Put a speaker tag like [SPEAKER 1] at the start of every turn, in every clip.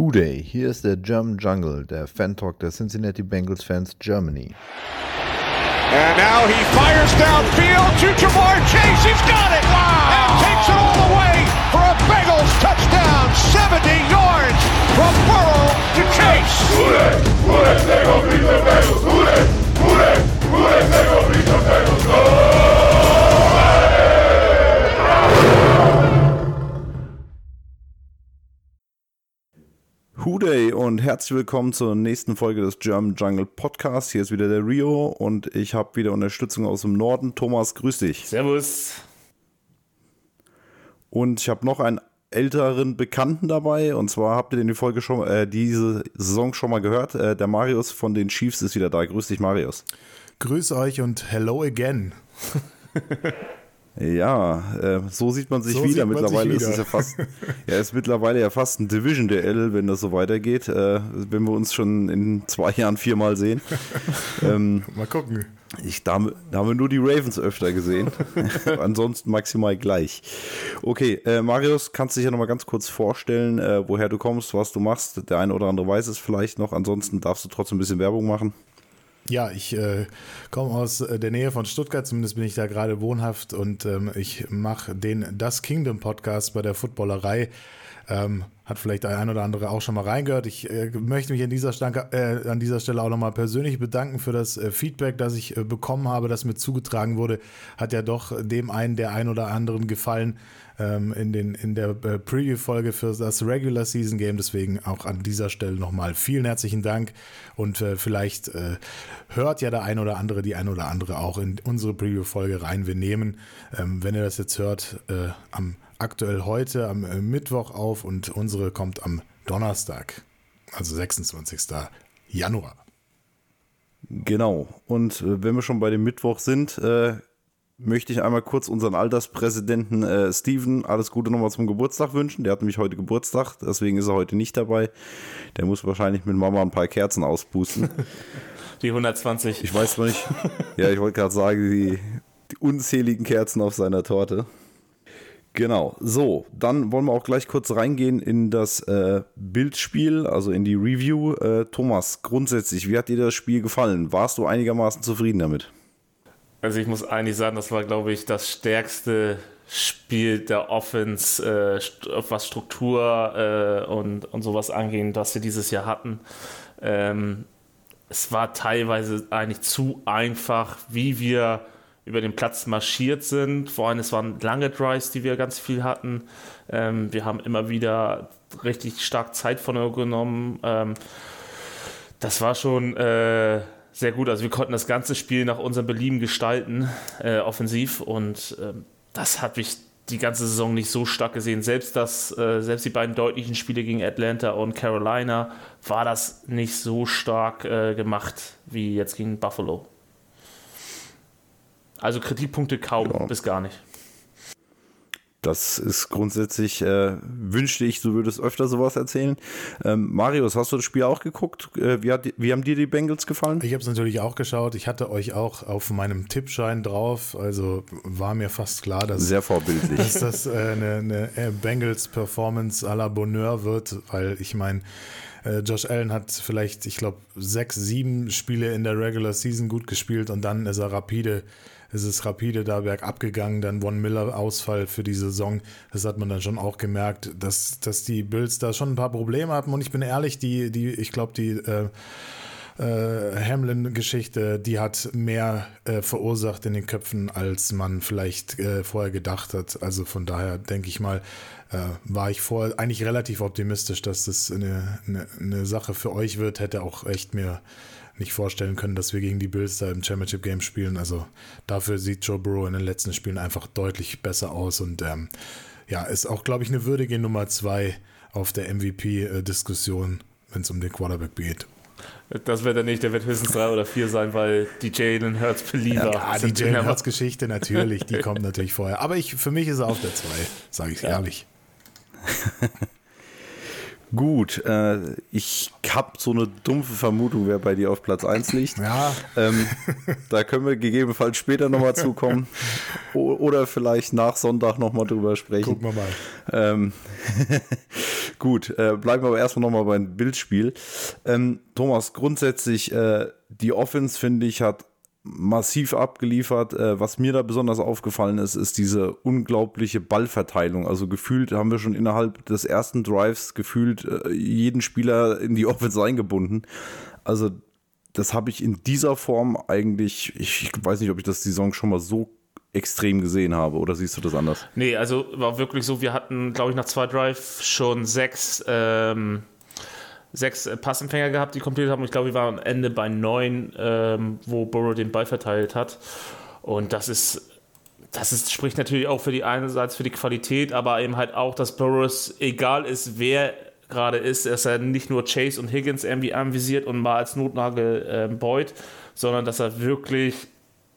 [SPEAKER 1] Who Day, hier ist der German Jungle, der Fan-Talk der Cincinnati Bengals Fans Germany.
[SPEAKER 2] And now he fires downfield to Jamar Chase. He's got it! Wow! And takes it all the way for a Bengals touchdown. 70 yards from Burrow to Chase.
[SPEAKER 3] Who Day, Who Day, they gon' beat the Bengals. Who Day, Who Day, Who Day, they gon' beat the Bengals. Go!
[SPEAKER 1] Huday und herzlich willkommen zur nächsten Folge des German Jungle Podcasts. Hier ist wieder der Rio und ich habe wieder Unterstützung aus dem Norden. Thomas, grüß dich.
[SPEAKER 4] Servus.
[SPEAKER 1] Und ich habe noch einen älteren Bekannten dabei und zwar habt ihr den die Folge schon äh, diese Saison schon mal gehört. Äh, der Marius von den Chiefs ist wieder da. Grüß dich, Marius.
[SPEAKER 5] Grüß euch und hello again.
[SPEAKER 1] Ja, äh, so sieht man sich
[SPEAKER 5] So
[SPEAKER 1] wieder.
[SPEAKER 5] man
[SPEAKER 1] mittlerweile
[SPEAKER 5] sich
[SPEAKER 1] ist es
[SPEAKER 5] wieder.
[SPEAKER 1] ja fast, ja, ist mittlerweile ja fast ein Division DL, wenn das so weitergeht, äh, wenn wir uns schon in zwei Jahren viermal sehen. ähm,
[SPEAKER 5] Mal gucken.
[SPEAKER 1] ich, da, haben- da haben wir nur die Ravens öfter gesehen. Ansonsten maximal gleich. Okay, äh, Marius, kannst du dich ja nochmal ganz kurz vorstellen, äh, woher du kommst, was du machst. Der eine oder andere weiß es vielleicht noch. Ansonsten darfst du trotzdem ein bisschen Werbung machen.
[SPEAKER 5] Ja, ich äh, komme aus äh, der Nähe von Stuttgart, zumindest bin ich da gerade wohnhaft und ähm, ich mache den Das Kingdom Podcast bei der Footballerei. Ähm, hat vielleicht der ein oder andere auch schon mal reingehört. Ich äh, möchte mich an dieser, Stanke, äh, an dieser Stelle auch nochmal persönlich bedanken für das äh, Feedback, das ich äh, bekommen habe, das mir zugetragen wurde. Hat ja doch dem einen der ein oder anderen gefallen ähm, in, den, in der äh, Preview-Folge für das Regular Season Game. Deswegen auch an dieser Stelle nochmal vielen herzlichen Dank und äh, vielleicht äh, hört ja der ein oder andere, die ein oder andere auch in unsere Preview-Folge rein. Wir nehmen, ähm, wenn ihr das jetzt hört, äh, am aktuell heute am äh, Mittwoch auf und unsere kommt am Donnerstag, also 26. Januar.
[SPEAKER 1] Genau. Und wenn wir schon bei dem Mittwoch sind, äh, möchte ich einmal kurz unseren Alterspräsidenten äh, Steven alles Gute nochmal zum Geburtstag wünschen. Der hat nämlich heute Geburtstag, deswegen ist er heute nicht dabei. Der muss wahrscheinlich mit Mama ein paar Kerzen auspusten.
[SPEAKER 4] Die 120.
[SPEAKER 1] Ich weiß noch nicht. Ja, ich wollte gerade sagen, die, die unzähligen Kerzen auf seiner Torte. Genau, so, dann wollen wir auch gleich kurz reingehen in das äh, Bildspiel, also in die Review. Äh, Thomas, grundsätzlich, wie hat dir das Spiel gefallen? Warst du einigermaßen zufrieden damit?
[SPEAKER 4] Also ich muss eigentlich sagen, das war, glaube ich, das stärkste Spiel der Offense, äh, was Struktur äh, und, und sowas angehen, was wir dieses Jahr hatten. Ähm, es war teilweise eigentlich zu einfach, wie wir über den Platz marschiert sind. Vor allem, es waren lange Drives, die wir ganz viel hatten. Ähm, wir haben immer wieder richtig stark Zeit von ihr genommen. Ähm, das war schon äh, sehr gut. Also wir konnten das ganze Spiel nach unserem Belieben gestalten, äh, offensiv. Und ähm, das habe ich die ganze Saison nicht so stark gesehen. Selbst das, äh, selbst die beiden deutlichen Spiele gegen Atlanta und Carolina war das nicht so stark äh, gemacht wie jetzt gegen Buffalo. Also Kritikpunkte kaum
[SPEAKER 1] Ja.
[SPEAKER 4] bis gar nicht.
[SPEAKER 1] Das ist grundsätzlich, äh, wünschte ich, du würdest öfter sowas erzählen. Ähm, Marius, hast du das Spiel auch geguckt? Äh, wie, hat, wie haben dir die Bengals gefallen?
[SPEAKER 5] Ich habe es natürlich auch geschaut. Ich hatte euch auch auf meinem Tippschein drauf. Also war mir fast klar, dass,
[SPEAKER 1] Sehr vorbildlich.
[SPEAKER 5] dass das äh, eine, eine äh, Bengals-Performance à la Bonheur wird, weil ich meine, äh, Josh Allen hat vielleicht, ich glaube, sechs, sieben Spiele in der Regular Season gut gespielt und dann ist er rapide, ist es rapide da bergab gegangen, dann Von Miller Ausfall für die Saison. Das hat man dann schon auch gemerkt, dass, dass die Bills da schon ein paar Probleme hatten und ich bin ehrlich, die, die, ich glaube, die äh, äh, Hamlin-Geschichte, die hat mehr äh, verursacht in den Köpfen, als man vielleicht äh, vorher gedacht hat. Also von daher denke ich mal, äh, war ich vorher eigentlich relativ optimistisch, dass das eine, eine, eine Sache für euch wird. Hätte auch echt mir nicht vorstellen können, dass wir gegen die Bills da im Championship Game spielen. Also dafür sieht Joe Burrow in den letzten Spielen einfach deutlich besser aus und ähm, ja, ist auch, glaube ich, eine würdige Nummer zwei auf der MVP-Diskussion, wenn es um den Quarterback geht.
[SPEAKER 4] Das wird er nicht, der wird höchstens drei oder vier sein, weil die Jalen Hurts Believer
[SPEAKER 5] Ja, die Jalen Hurts Geschichte natürlich, die kommt natürlich vorher. Aber ich, für mich ist er auf der 2, sage ich ehrlich.
[SPEAKER 1] Gut, äh, ich habe so eine dumpfe Vermutung, wer bei dir auf Platz 1 liegt.
[SPEAKER 5] Ja,
[SPEAKER 1] Ähm, da können wir gegebenenfalls später nochmal zukommen. O oder vielleicht nach Sonntag nochmal drüber sprechen.
[SPEAKER 5] gucken wir mal.
[SPEAKER 1] Ähm, Gut, äh, bleiben wir aber erstmal nochmal beim Bildspiel. Ähm, Thomas, grundsätzlich, äh, die Offense, finde ich, hat massiv abgeliefert. Äh, was mir da besonders aufgefallen ist, ist diese unglaubliche Ballverteilung. Also gefühlt haben wir schon innerhalb des ersten Drives gefühlt äh, jeden Spieler in die Offense eingebunden. Also das habe ich in dieser Form eigentlich, ich, weiß nicht, ob ich das Saison schon mal so extrem gesehen habe. Oder siehst du das anders?
[SPEAKER 4] Nee, also war wirklich so, wir hatten, glaube ich, nach zwei Drive schon sechs, ähm, sechs Passempfänger gehabt, die komplett haben. Ich glaube, wir waren am Ende bei neun, ähm, wo Burrow den Ball verteilt hat. Und das ist, das ist, spricht natürlich auch für die einerseits für die Qualität, aber eben halt auch, dass Burrows, egal ist, wer gerade ist, dass er nicht nur Chase und Higgins irgendwie anvisiert und mal als Notnagel äh, Boyd, sondern dass er wirklich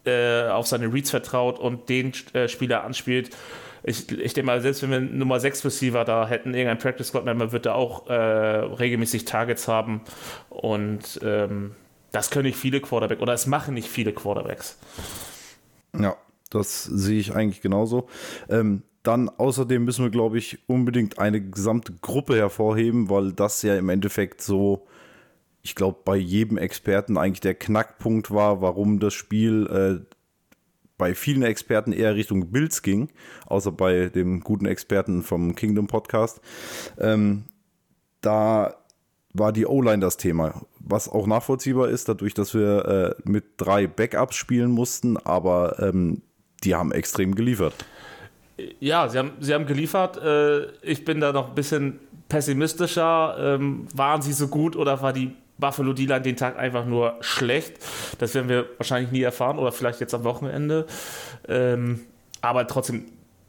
[SPEAKER 4] äh, auf seine Reads vertraut und den äh, Spieler anspielt. Ich, ich denke mal, selbst wenn wir Nummer 6 Receiver da hätten, irgendein Practice Squad Member wird da auch äh, regelmäßig Targets haben und ähm, das können nicht viele Quarterbacks oder es machen nicht viele Quarterbacks.
[SPEAKER 1] Ja, das sehe ich eigentlich genauso. Ähm, dann außerdem müssen wir, glaube ich, unbedingt eine gesamte Gruppe hervorheben, weil das ja im Endeffekt so ich glaube, bei jedem Experten eigentlich der Knackpunkt war, warum das Spiel äh, bei vielen Experten eher Richtung Bills ging, außer bei dem guten Experten vom Kingdom Podcast. Ähm, da war die O-Line das Thema, was auch nachvollziehbar ist, dadurch, dass wir äh, mit drei Backups spielen mussten, aber ähm, die haben extrem geliefert.
[SPEAKER 4] Ja, sie haben, sie haben geliefert. Äh, ich bin da noch ein bisschen pessimistischer. Ähm, waren sie so gut oder war die Buffalo D-Line den Tag einfach nur schlecht. Das werden wir wahrscheinlich nie erfahren oder vielleicht jetzt am Wochenende. Ähm, aber trotzdem,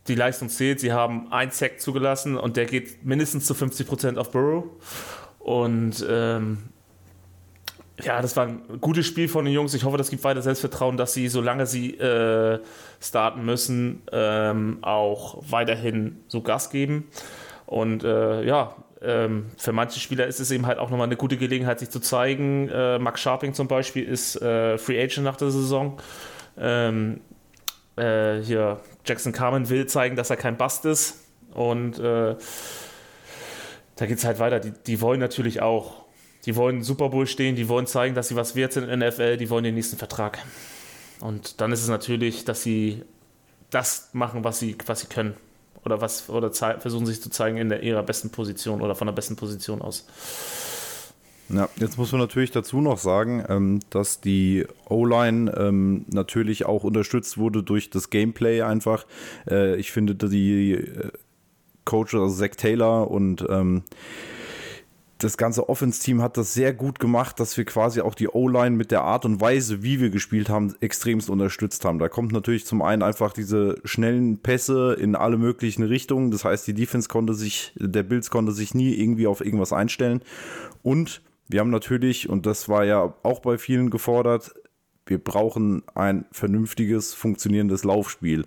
[SPEAKER 4] die Leistung zählt. Sie haben ein Sack zugelassen und der geht mindestens zu 50 Prozent auf Burrow. Und ähm, ja, das war ein gutes Spiel von den Jungs. Ich hoffe, das gibt weiter Selbstvertrauen, dass sie, solange sie äh, starten müssen, ähm, auch weiterhin so Gas geben. Und äh, ja, ähm, für manche Spieler ist es eben halt auch nochmal eine gute Gelegenheit, sich zu zeigen. Äh, Max Sharping zum Beispiel ist äh, Free Agent nach der Saison. Ähm, äh, hier Jackson Carmen will zeigen, dass er kein Bast ist. Und äh, da geht es halt weiter. Die, die wollen natürlich auch, die wollen Super Bowl stehen, die wollen zeigen, dass sie was wert sind in der NFL, die wollen den nächsten Vertrag. Und dann ist es natürlich, dass sie das machen, was sie, was sie können oder was oder versuchen sich zu zeigen in der, ihrer besten Position oder von der besten Position aus.
[SPEAKER 1] Ja, jetzt muss man natürlich dazu noch sagen, ähm, dass die O-Line ähm, natürlich auch unterstützt wurde durch das Gameplay einfach. Äh, ich finde, die äh, Coaches, also Zach Taylor und ähm, das ganze Offense-Team hat das sehr gut gemacht, dass wir quasi auch die O-Line mit der Art und Weise, wie wir gespielt haben, extremst unterstützt haben. Da kommt natürlich zum einen einfach diese schnellen Pässe in alle möglichen Richtungen. Das heißt, die Defense konnte sich, der Bills konnte sich nie irgendwie auf irgendwas einstellen. Und wir haben natürlich, und das war ja auch bei vielen gefordert, wir brauchen ein vernünftiges, funktionierendes Laufspiel.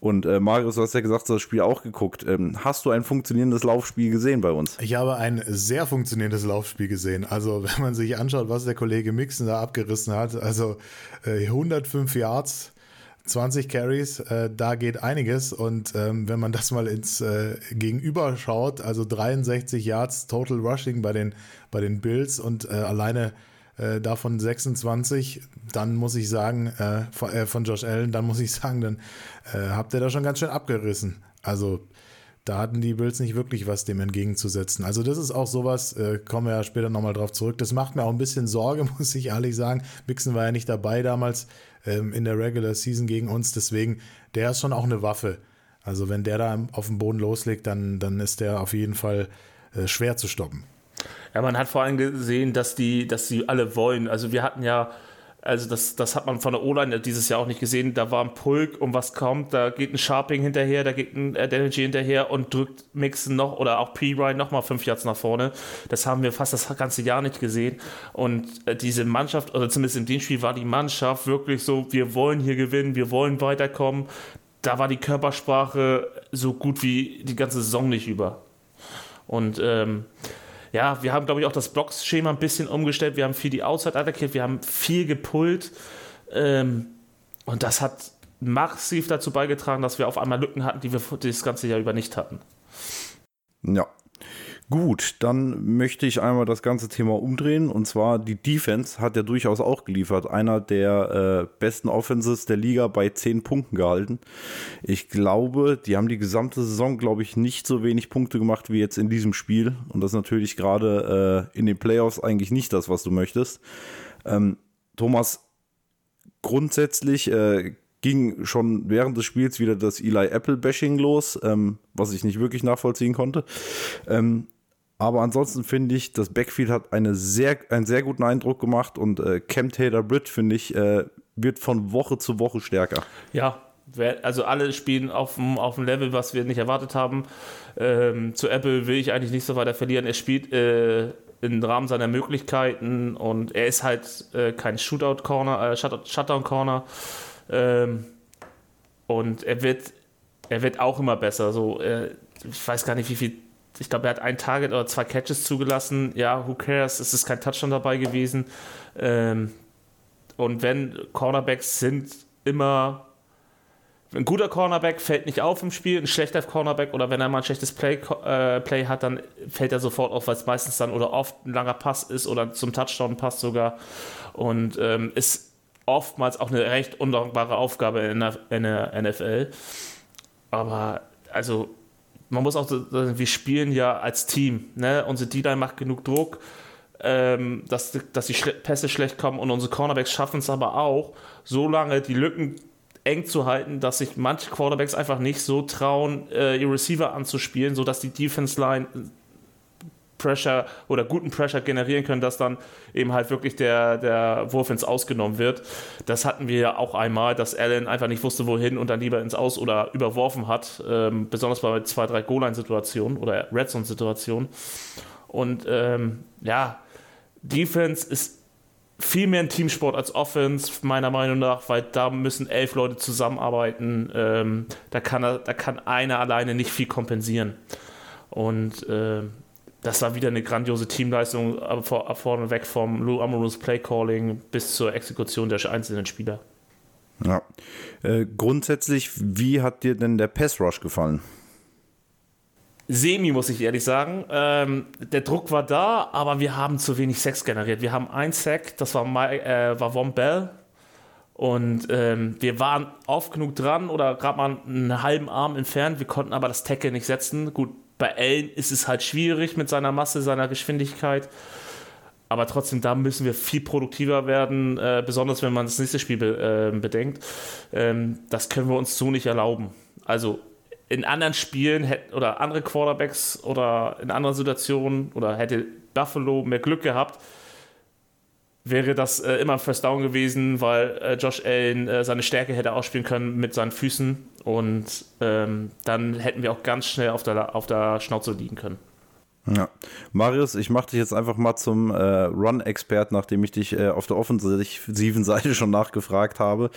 [SPEAKER 1] Und äh, Marius, du hast ja gesagt, du hast das Spiel auch geguckt. Ähm, hast du ein funktionierendes Laufspiel gesehen bei uns?
[SPEAKER 5] Ich habe ein sehr funktionierendes Laufspiel gesehen. Also, wenn man sich anschaut, was der Kollege Mixon da abgerissen hat, also äh, 105 Yards. 20 Carries, äh, da geht einiges. Und ähm, wenn man das mal ins äh, Gegenüber schaut, also 63 Yards Total Rushing bei den, bei den Bills und äh, alleine äh, davon 26, dann muss ich sagen, äh, von, äh, von, Josh Allen, dann muss ich sagen, dann äh, habt ihr da schon ganz schön abgerissen. Also da hatten die Bills nicht wirklich was dem entgegenzusetzen. Also das ist auch sowas, äh, kommen wir ja später nochmal drauf zurück. Das macht mir auch ein bisschen Sorge, muss ich ehrlich sagen. Mixon war ja nicht dabei damals ähm, in der Regular Season gegen uns, deswegen, der ist schon auch eine Waffe. Also wenn der da auf dem Boden loslegt, dann, dann ist der auf jeden Fall äh, schwer zu stoppen.
[SPEAKER 4] Ja, man hat vor allem gesehen, dass die, dass die alle wollen. Also wir hatten ja, also das, das hat man von der O-Line dieses Jahr auch nicht gesehen. Da war ein Pulk, um was kommt, da geht ein Sharping hinterher, da geht ein Energy hinterher und drückt Mixen noch oder auch P-Ryan nochmal fünf Yards nach vorne. Das haben wir fast das ganze Jahr nicht gesehen. Und äh, diese Mannschaft, oder zumindest in dem Spiel war die Mannschaft wirklich so, wir wollen hier gewinnen, wir wollen weiterkommen. Da war die Körpersprache so gut wie die ganze Saison nicht über. Und ähm, ja, wir haben, glaube ich, auch das Blockschema ein bisschen umgestellt. Wir haben viel die Outside attackiert, wir haben viel gepullt. Ähm, und das hat massiv dazu beigetragen, dass wir auf einmal Lücken hatten, die wir das ganze Jahr über nicht hatten.
[SPEAKER 1] Ja. Gut, dann möchte ich einmal das ganze Thema umdrehen und zwar die Defense hat ja durchaus auch geliefert. Einer der äh, besten Offenses der Liga bei 10 Punkten gehalten. Ich glaube, die haben die gesamte Saison, glaube ich, nicht so wenig Punkte gemacht wie jetzt in diesem Spiel und das ist natürlich gerade äh, in den Playoffs eigentlich nicht das, was du möchtest. Ähm, Thomas, grundsätzlich äh, ging schon während des Spiels wieder das Eli Apple-Bashing los, ähm, was ich nicht wirklich nachvollziehen konnte. Ähm, aber ansonsten finde ich, das Backfield hat eine sehr, einen sehr guten Eindruck gemacht und äh, Cam Taylor Britt, finde ich, äh, wird von Woche zu Woche stärker.
[SPEAKER 4] Ja, also alle spielen auf dem, auf dem Level, was wir nicht erwartet haben. Ähm, zu Apple will ich eigentlich nicht so weiter verlieren. Er spielt äh, im Rahmen seiner Möglichkeiten und er ist halt äh, kein Shootout-Corner, äh, Shutdown-Corner. Ähm, und er wird, er wird auch immer besser. So, äh, ich weiß gar nicht, wie viel ich glaube, er hat ein Target oder zwei Catches zugelassen. Ja, who cares? Es ist kein Touchdown dabei gewesen. Ähm, und wenn Cornerbacks sind immer. Ein guter Cornerback fällt nicht auf im Spiel, ein schlechter Cornerback oder wenn er mal ein schlechtes Play, äh, Play hat, dann fällt er sofort auf, weil es meistens dann oder oft ein langer Pass ist oder zum Touchdown passt sogar. Und ähm, ist oftmals auch eine recht undankbare Aufgabe in der, in der NFL. Aber also man muss auch sagen, wir spielen ja als Team. Ne? Unsere D-Line macht genug Druck, ähm, dass, dass die Pässe schlecht kommen und unsere Cornerbacks schaffen es aber auch, so lange die Lücken eng zu halten, dass sich manche Quarterbacks einfach nicht so trauen, äh, ihre Receiver anzuspielen, sodass die Defense Line Pressure oder guten Pressure generieren können, dass dann eben halt wirklich der, der Wurf ins Ausgenommen wird. Das hatten wir ja auch einmal, dass Allen einfach nicht wusste, wohin und dann lieber ins Aus oder überworfen hat, ähm, besonders bei zwei, drei Goal-Line-Situationen oder Red Zone-Situationen. Und ähm, ja, Defense ist viel mehr ein Teamsport als Offense, meiner Meinung nach, weil da müssen elf Leute zusammenarbeiten. Ähm, da, kann da kann einer alleine nicht viel kompensieren. Und äh, das war wieder eine grandiose Teamleistung, vor, vorneweg vom Lou Amorous Playcalling bis zur Exekution der einzelnen Spieler.
[SPEAKER 1] Ja. Äh, grundsätzlich, wie hat dir denn der Pass Rush gefallen?
[SPEAKER 4] Semi, muss ich ehrlich sagen. Ähm, der Druck war da, aber wir haben zu wenig Sex generiert. Wir haben ein Sack, das war, My, äh, war Von Bell. Und ähm, wir waren oft genug dran oder gerade mal einen halben Arm entfernt. Wir konnten aber das Tackle nicht setzen. Gut, bei Allen ist es halt schwierig mit seiner Masse, seiner Geschwindigkeit. Aber trotzdem, da müssen wir viel produktiver werden, äh, besonders wenn man das nächste Spiel be äh, bedenkt. Ähm, das können wir uns so nicht erlauben. Also in anderen Spielen oder andere Quarterbacks oder in anderen Situationen oder hätte Buffalo mehr Glück gehabt, wäre das äh, immer ein First Down gewesen, weil äh, Josh Allen äh, seine Stärke hätte ausspielen können mit seinen Füßen und ähm, dann hätten wir auch ganz schnell auf der, auf der Schnauze liegen können.
[SPEAKER 1] Ja. Marius, ich mache dich jetzt einfach mal zum äh, Run-Expert, nachdem ich dich äh, auf der offensiven Seite schon nachgefragt habe.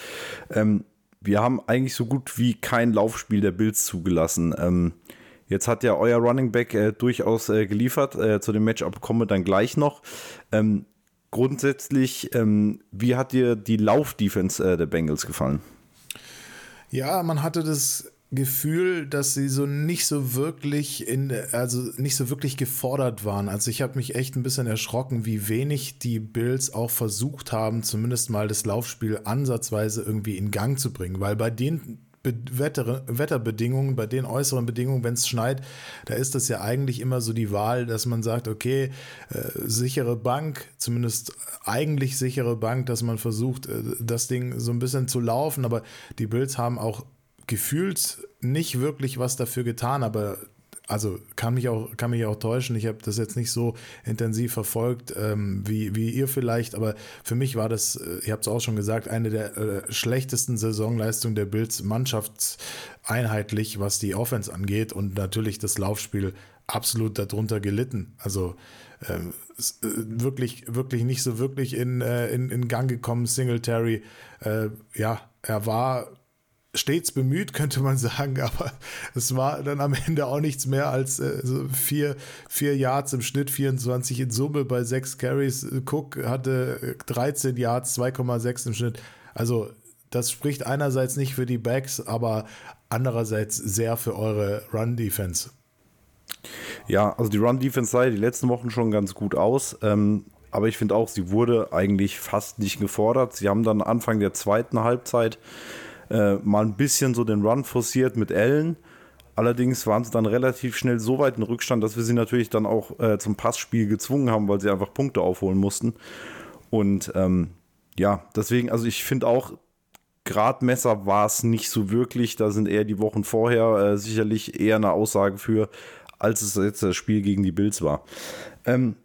[SPEAKER 1] Ähm, wir haben eigentlich so gut wie kein Laufspiel der Bills zugelassen. Ähm, jetzt hat ja euer Running Back äh, durchaus äh, geliefert. Äh, zu dem Matchup kommen wir dann gleich noch. Ähm, grundsätzlich, ähm, wie hat dir die Laufdefense äh, der Bengals gefallen?
[SPEAKER 5] Ja, man hatte das Gefühl, dass sie so nicht so wirklich in, also nicht so wirklich gefordert waren. Also ich habe mich echt ein bisschen erschrocken, wie wenig die Bills auch versucht haben, zumindest mal das Laufspiel ansatzweise irgendwie in Gang zu bringen, weil bei den Wetter, Wetterbedingungen, bei den äußeren Bedingungen, wenn es schneit, da ist das ja eigentlich immer so die Wahl, dass man sagt, okay, äh, sichere Bank, zumindest eigentlich sichere Bank, dass man versucht, äh, das Ding so ein bisschen zu laufen. Aber die Bills haben auch gefühlt nicht wirklich was dafür getan, aber also kann mich auch, kann mich auch täuschen. Ich habe das jetzt nicht so intensiv verfolgt ähm, wie, wie ihr vielleicht, aber für mich war das, äh, ihr habt es auch schon gesagt, eine der äh, schlechtesten Saisonleistungen der Bills mannschaftseinheitlich, was die Offense angeht und natürlich das Laufspiel absolut darunter gelitten. Also ähm, äh, wirklich, wirklich nicht so wirklich in, äh, in, in Gang gekommen. Singletary, äh, ja, er war stets bemüht, könnte man sagen, aber es war dann am Ende auch nichts mehr als äh, vier, vier Yards im Schnitt, 24 in Summe bei sechs Carries. Cook hatte 13 äh, Yards, 2,6 im Schnitt. Also das spricht einerseits nicht für die Backs, aber andererseits sehr für eure Run-Defense.
[SPEAKER 1] Ja, also die Run-Defense sah die letzten Wochen schon ganz gut aus. Ähm, aber ich finde auch, sie wurde eigentlich fast nicht gefordert. Sie haben dann Anfang der zweiten Halbzeit äh, mal ein bisschen so den Run forciert mit Allen. Allerdings waren sie dann relativ schnell so weit in Rückstand, dass wir sie natürlich dann auch äh, zum Passspiel gezwungen haben, weil sie einfach Punkte aufholen mussten. Und ähm, ja, deswegen, also ich finde auch, Gradmesser war es nicht so wirklich. Da sind eher die Wochen vorher äh, sicherlich eher eine Aussage für, als es jetzt das Spiel gegen die Bills war. Ähm,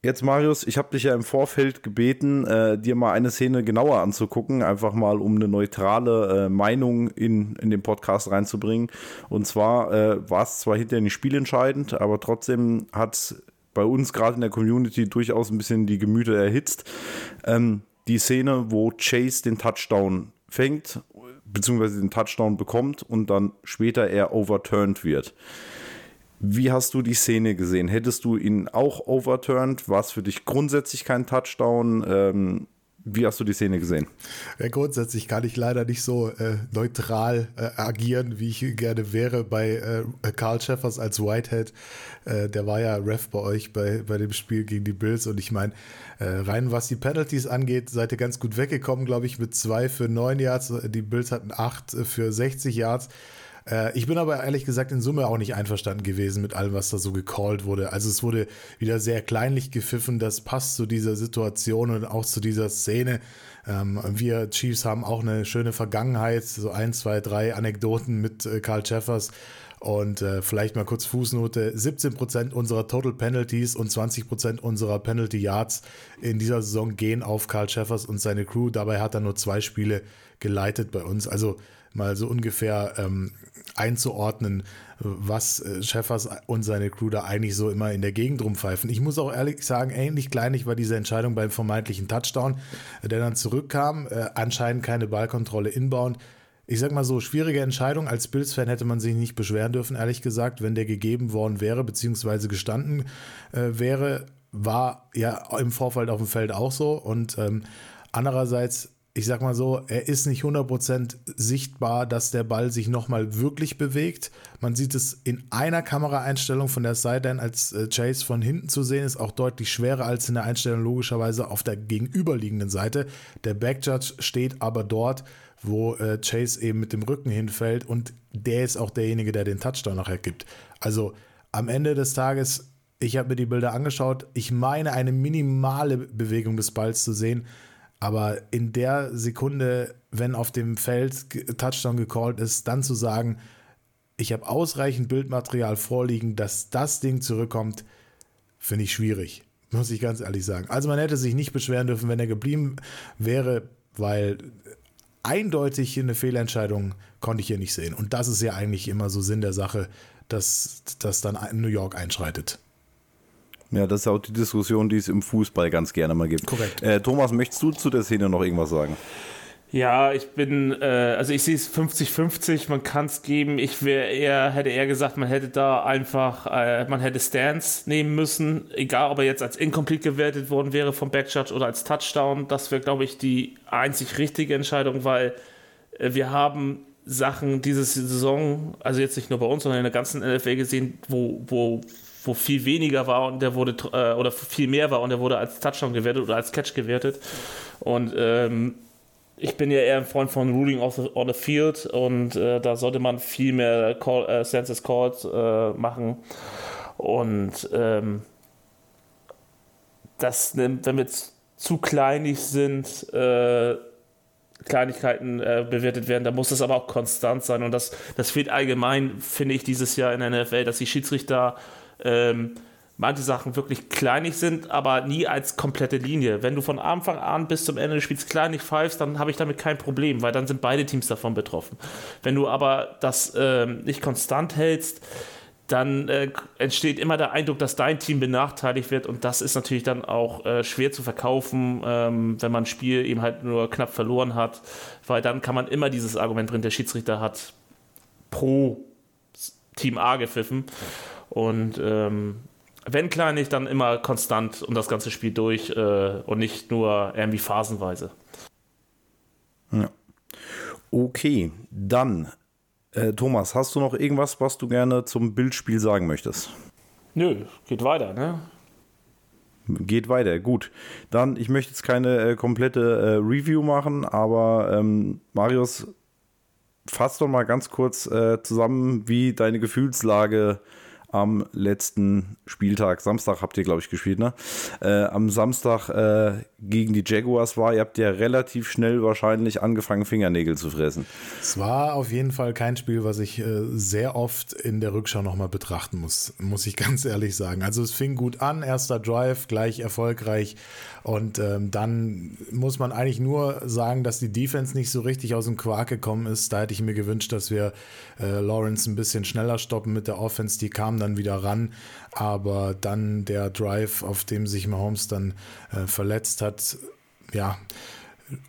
[SPEAKER 1] Jetzt, Marius, ich habe dich ja im Vorfeld gebeten, äh, dir mal eine Szene genauer anzugucken, einfach mal um eine neutrale äh, Meinung in, in den Podcast reinzubringen. Und zwar äh, war es zwar hinterher nicht spielentscheidend, aber trotzdem hat es bei uns gerade in der Community durchaus ein bisschen die Gemüter erhitzt. Ähm, die Szene, wo Chase den Touchdown fängt, beziehungsweise den Touchdown bekommt und dann später er overturned wird. Wie hast du die Szene gesehen? Hättest du ihn auch overturned? War es für dich grundsätzlich kein Touchdown? Ähm, wie hast du die Szene gesehen?
[SPEAKER 5] Ja, grundsätzlich kann ich leider nicht so äh, neutral äh, agieren, wie ich gerne wäre bei äh, Carl Schäffers als Whitehead. Äh, der war ja Ref bei euch bei, bei dem Spiel gegen die Bills und ich meine, äh, rein was die Penalties angeht, seid ihr ganz gut weggekommen, glaube ich, mit zwei für neun Yards. Die Bills hatten acht für 60 Yards. Äh, ich bin aber ehrlich gesagt in Summe auch nicht einverstanden gewesen mit allem, was da so gecallt wurde. Also es wurde wieder sehr kleinlich gepfiffen. Das passt zu dieser Situation und auch zu dieser Szene. Ähm, wir Chiefs haben auch eine schöne Vergangenheit, so ein, zwei, drei Anekdoten mit äh, Carl Jeffers. Und äh, vielleicht mal kurz Fußnote: 17% unserer Total Penalties und 20% unserer Penalty Yards in dieser Saison gehen auf Carl Jeffers und seine Crew. Dabei hat er nur zwei Spiele geleitet bei uns. Also mal so ungefähr ähm, einzuordnen, was äh, Schäffers und seine Crew da eigentlich so immer in der Gegend rumpfeifen. Ich muss auch ehrlich sagen, ähnlich kleinig war diese Entscheidung beim vermeintlichen Touchdown, der dann zurückkam. Äh, anscheinend keine Ballkontrolle inbound. Ich sag mal so, schwierige Entscheidung. Als Bills-Fan hätte man sich nicht beschweren dürfen, ehrlich gesagt, wenn der gegeben worden wäre, beziehungsweise gestanden äh, wäre. War ja im Vorfall auf dem Feld auch so. Und ähm, andererseits ich sag mal so, er ist nicht 100% sichtbar, dass der Ball sich nochmal wirklich bewegt. Man sieht es in einer Kameraeinstellung von der Sideline, als äh, Chase von hinten zu sehen ist, auch deutlich schwerer als in der Einstellung logischerweise auf der gegenüberliegenden Seite. Der Backjudge steht aber dort, wo äh, Chase eben mit dem Rücken hinfällt und der ist auch derjenige, der den Touchdown nachher gibt. Also am Ende des Tages, ich habe mir die Bilder angeschaut, ich meine eine minimale Bewegung des Balls zu sehen. Aber in der Sekunde, wenn auf dem Feld Touchdown gecallt ist, dann zu sagen, ich habe ausreichend Bildmaterial vorliegen, dass das Ding zurückkommt, finde ich schwierig. Muss ich ganz ehrlich sagen. Also man hätte sich nicht beschweren dürfen, wenn er geblieben wäre, weil eindeutig eine Fehlentscheidung konnte ich hier nicht sehen. Und das ist ja eigentlich immer so Sinn der Sache, dass, dass dann New York einschreitet.
[SPEAKER 1] Ja, das ist auch die Diskussion, die es im Fußball ganz gerne mal gibt.
[SPEAKER 5] Korrekt.
[SPEAKER 1] Äh, Thomas, möchtest du zu der Szene noch irgendwas sagen?
[SPEAKER 4] Ja, ich bin, äh, also ich sehe es 50-50, man kann es geben. Ich wäre eher, hätte eher gesagt, man hätte da einfach, äh, man hätte Stance nehmen müssen, egal ob er jetzt als incomplete gewertet worden wäre vom Backjudge oder als Touchdown. Das wäre, glaube ich, die einzig richtige Entscheidung, weil äh, wir haben Sachen diese Saison, also jetzt nicht nur bei uns, sondern in der ganzen NFL gesehen, wo, wo wo viel weniger war und der wurde äh, oder viel mehr war und der wurde als Touchdown gewertet oder als Catch gewertet. Und ähm, ich bin ja eher ein Freund von Ruling on the, on the Field und äh, da sollte man viel mehr Call, äh, Census Calls äh, machen. Und ähm, das, wenn wir zu kleinig sind, äh, Kleinigkeiten äh, bewertet werden, da muss das aber auch konstant sein. Und das, das fehlt allgemein, finde ich, dieses Jahr in der NFL, dass die Schiedsrichter ähm, manche Sachen wirklich kleinig sind, aber nie als komplette Linie. Wenn du von Anfang an bis zum Ende des Spiels kleinig pfeifst, dann habe ich damit kein Problem, weil dann sind beide Teams davon betroffen. Wenn du aber das ähm, nicht konstant hältst, dann äh, entsteht immer der Eindruck, dass dein Team benachteiligt wird und das ist natürlich dann auch äh, schwer zu verkaufen, ähm, wenn man ein Spiel eben halt nur knapp verloren hat, weil dann kann man immer dieses Argument bringen, der Schiedsrichter hat pro Team A gepfiffen und ähm, wenn kleinig, dann immer konstant und das ganze Spiel durch äh, und nicht nur irgendwie phasenweise.
[SPEAKER 1] Ja. Okay, dann, äh, Thomas, hast du noch irgendwas, was du gerne zum Bildspiel sagen möchtest?
[SPEAKER 4] Nö, geht weiter, ne?
[SPEAKER 1] Geht weiter, gut. Dann, ich möchte jetzt keine äh, komplette äh, Review machen, aber ähm, Marius, fass doch mal ganz kurz äh, zusammen, wie deine Gefühlslage am letzten Spieltag, Samstag habt ihr, glaube ich, gespielt, ne? Äh, am Samstag äh, gegen die Jaguars war. Ihr habt ja relativ schnell wahrscheinlich angefangen, Fingernägel zu fressen.
[SPEAKER 5] Es war auf jeden Fall kein Spiel, was ich äh, sehr oft in der Rückschau nochmal betrachten muss, muss ich ganz ehrlich sagen. Also es fing gut an, erster Drive, gleich erfolgreich. Und ähm, dann muss man eigentlich nur sagen, dass die Defense nicht so richtig aus dem Quark gekommen ist. Da hätte ich mir gewünscht, dass wir äh, Lawrence ein bisschen schneller stoppen mit der Offense. Die kam dann wieder ran. Aber dann der Drive, auf dem sich Mahomes dann äh, verletzt hat, ja,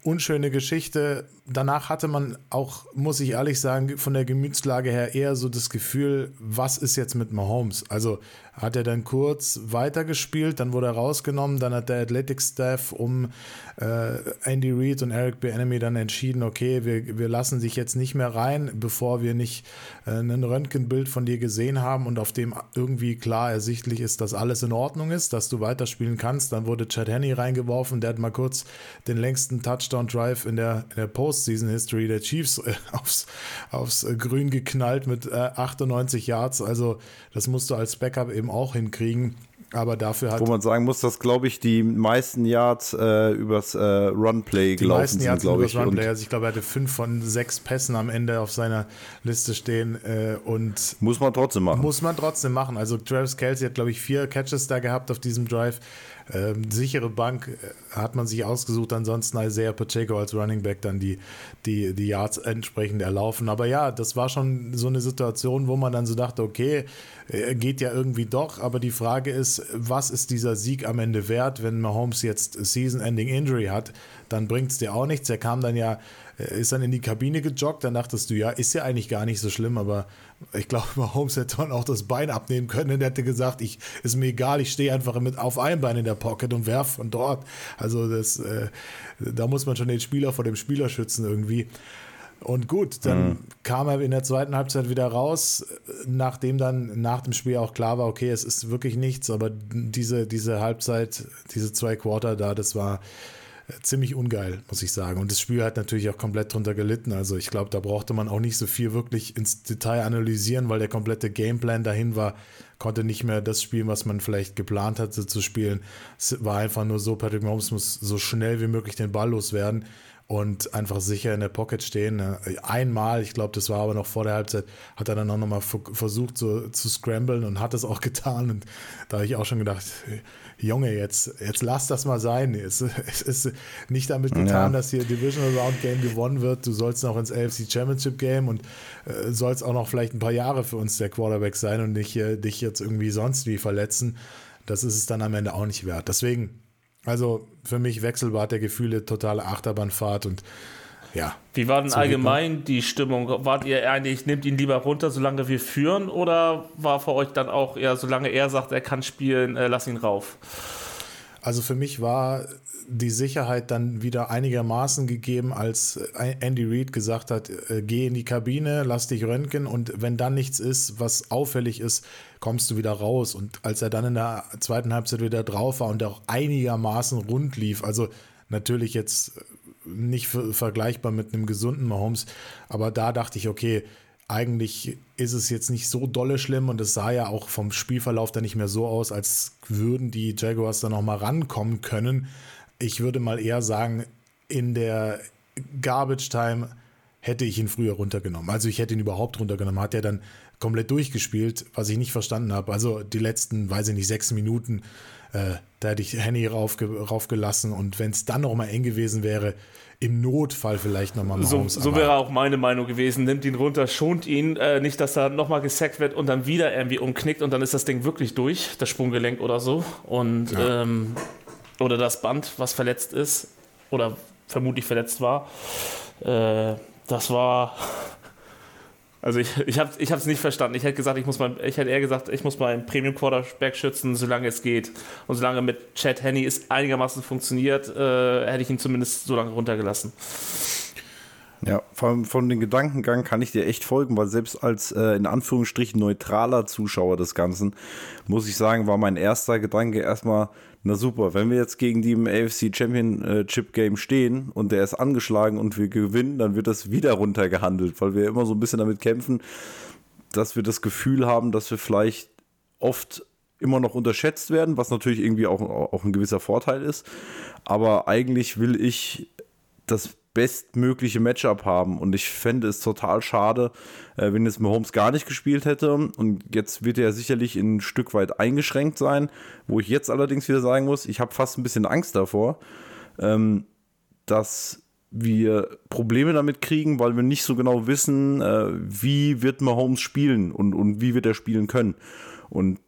[SPEAKER 5] unschöne Geschichte. Danach hatte man auch, muss ich ehrlich sagen, von der Gemütslage her eher so das Gefühl, was ist jetzt mit Mahomes? Also hat er dann kurz weitergespielt, dann wurde er rausgenommen, dann hat der Athletic Staff um äh, Andy Reid und Eric Bieniemy dann entschieden, okay, wir, wir lassen dich jetzt nicht mehr rein, bevor wir nicht äh, ein Röntgenbild von dir gesehen haben und auf dem irgendwie klar ersichtlich ist, dass alles in Ordnung ist, dass du weiterspielen kannst. Dann wurde Chad Henney reingeworfen, der hat mal kurz den längsten Touchdown-Drive in der, in der Postseason-History der Chiefs äh, aufs, aufs Grün geknallt mit 98 äh, Yards. Also das musst du als Backup eben auch hinkriegen. Aber dafür hat.
[SPEAKER 1] Wo man sagen muss, dass, glaube ich, die meisten Yards äh, übers äh, Runplay
[SPEAKER 5] die
[SPEAKER 1] gelaufen
[SPEAKER 5] meisten Yards sind, glaube ich. Übers Runplay. Also ich glaube, er hatte fünf von sechs Pässen am Ende auf seiner Liste stehen. Äh, und
[SPEAKER 1] muss man trotzdem machen.
[SPEAKER 5] Muss man trotzdem machen. Also Travis Kelsey hat, glaube ich, vier Catches da gehabt auf diesem Drive. Ähm, sichere Bank äh, hat man sich ausgesucht, ansonsten Isaiah Pacheco als Running Back dann die, die, die Yards entsprechend erlaufen. Aber ja, das war schon so eine Situation, wo man dann so dachte, okay, äh, geht ja irgendwie doch, aber die Frage ist, was ist dieser Sieg am Ende wert, wenn Mahomes jetzt Season-Ending Injury hat, dann bringt es dir auch nichts. Er kam dann ja ist dann in die Kabine gejoggt, dann dachtest du, ja, ist ja eigentlich gar nicht so schlimm, aber ich glaube, Mahomes hätte man auch das Bein abnehmen können und hätte gesagt, ich, ist mir egal, ich stehe einfach mit auf einem Bein in der Pocket und werfe von dort. Also das, äh, da muss man schon den Spieler vor dem Spieler schützen irgendwie. Und gut, dann mhm. kam er in der zweiten Halbzeit wieder raus, nachdem dann nach dem Spiel auch klar war, okay, es ist wirklich nichts, aber diese, diese Halbzeit, diese zwei Quarter da, das war ziemlich ungeil, muss ich sagen. Und das Spiel hat natürlich auch komplett drunter gelitten. Also ich glaube, da brauchte man auch nicht so viel wirklich ins Detail analysieren, weil der komplette Gameplan dahin war, konnte nicht mehr das spielen, was man vielleicht geplant hatte zu spielen. Es war einfach nur so, Patrick Mahomes muss so schnell wie möglich den Ball loswerden und einfach sicher in der Pocket stehen. Ne? Einmal, ich glaube, das war aber noch vor der Halbzeit, hat er dann auch nochmal versucht so, zu scramblen und hat es auch getan. Und da habe ich auch schon gedacht, Junge, jetzt, jetzt lass das mal sein. Es, es ist nicht damit getan, ja. dass hier Divisional Round Game gewonnen wird. Du sollst noch ins AFC Championship Game und äh, sollst auch noch vielleicht ein paar Jahre für uns der Quarterback sein und nicht äh, dich jetzt irgendwie sonst wie verletzen. Das ist es dann am Ende auch nicht wert. Deswegen also für mich Wechselbad der Gefühle, totale Achterbahnfahrt und ja.
[SPEAKER 4] Wie war denn allgemein die Stimmung? Wart ihr eigentlich, nehmt ihn lieber runter, solange wir führen, oder war für euch dann auch eher, solange er sagt, er kann spielen, äh, lass ihn rauf?
[SPEAKER 5] Also für mich war die Sicherheit dann wieder einigermaßen gegeben, als Andy Reid gesagt hat, äh, geh in die Kabine, lass dich röntgen und wenn dann nichts ist, was auffällig ist, kommst du wieder raus. Und als er dann in der zweiten Halbzeit wieder drauf war und auch einigermaßen rund lief, also natürlich jetzt nicht vergleichbar mit einem gesunden Mahomes, aber da dachte ich, okay, eigentlich ist es jetzt nicht so dolle schlimm und es sah ja auch vom Spielverlauf dann nicht mehr so aus, als würden die Jaguars da nochmal rankommen können. Ich würde mal eher sagen, in der Garbage Time hätte ich ihn früher runtergenommen. Also ich hätte ihn überhaupt runtergenommen. Hat er dann komplett durchgespielt, was ich nicht verstanden habe. Also die letzten, weiß ich nicht, sechs Minuten, äh, da hätte ich Henny raufge raufgelassen und wenn es dann noch mal eng gewesen wäre, im Notfall vielleicht nochmal
[SPEAKER 4] So, so wäre auch meine Meinung gewesen. Nimmt ihn runter, schont ihn, äh, nicht, dass er nochmal gesackt wird und dann wieder irgendwie umknickt und dann ist das Ding wirklich durch, das Sprunggelenk oder so. Und ja. ähm, oder das Band, was verletzt ist oder vermutlich verletzt war. Äh, das war. Also ich, ich habe es nicht verstanden. Ich hätte gesagt, ich muss mal, ich hätte eher gesagt, ich muss meinen Premium Quarterback schützen, solange es geht. Und solange mit Chad Henney es einigermaßen funktioniert, äh, hätte ich ihn zumindest so lange runtergelassen.
[SPEAKER 1] Ja, von, von den Gedankengang kann ich dir echt folgen, weil selbst als äh, in Anführungsstrichen neutraler Zuschauer des Ganzen, muss ich sagen, war mein erster Gedanke erstmal, na super, wenn wir jetzt gegen die im AFC Championship Game stehen und der ist angeschlagen und wir gewinnen, dann wird das wieder runtergehandelt, weil wir immer so ein bisschen damit kämpfen, dass wir das Gefühl haben, dass wir vielleicht oft immer noch unterschätzt werden, was natürlich irgendwie auch, auch ein gewisser Vorteil ist. Aber eigentlich will ich das bestmögliche Matchup haben. Und ich fände es total schade, äh, wenn jetzt Mahomes gar nicht gespielt hätte. Und jetzt wird er sicherlich ein Stück weit eingeschränkt sein. Wo ich jetzt allerdings wieder sagen muss, ich habe fast ein bisschen Angst davor, ähm, dass wir Probleme damit kriegen, weil wir nicht so genau wissen, äh, wie wird Mahomes spielen und, und wie wird er spielen können. Und